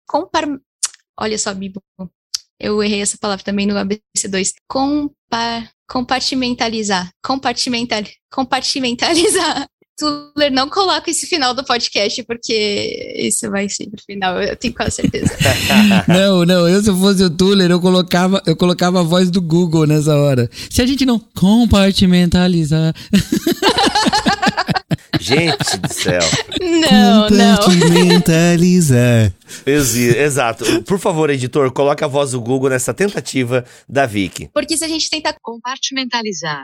Compar... Olha só, Bibo. Eu errei essa palavra também no ABC2. Compa... Compartimentalizar. Compartimental... Compartimentalizar. Tuller não coloca esse final do podcast, porque isso vai ser pro final, eu tenho quase certeza. não, não, eu se eu fosse o Tuller, eu colocava, eu colocava a voz do Google nessa hora. Se a gente não compartimentalizar. Gente do céu. Não, não. Compartimentalizar. Exato. Por favor, editor, coloque a voz do Google nessa tentativa da Vicky. Porque se a gente tentar compartimentalizar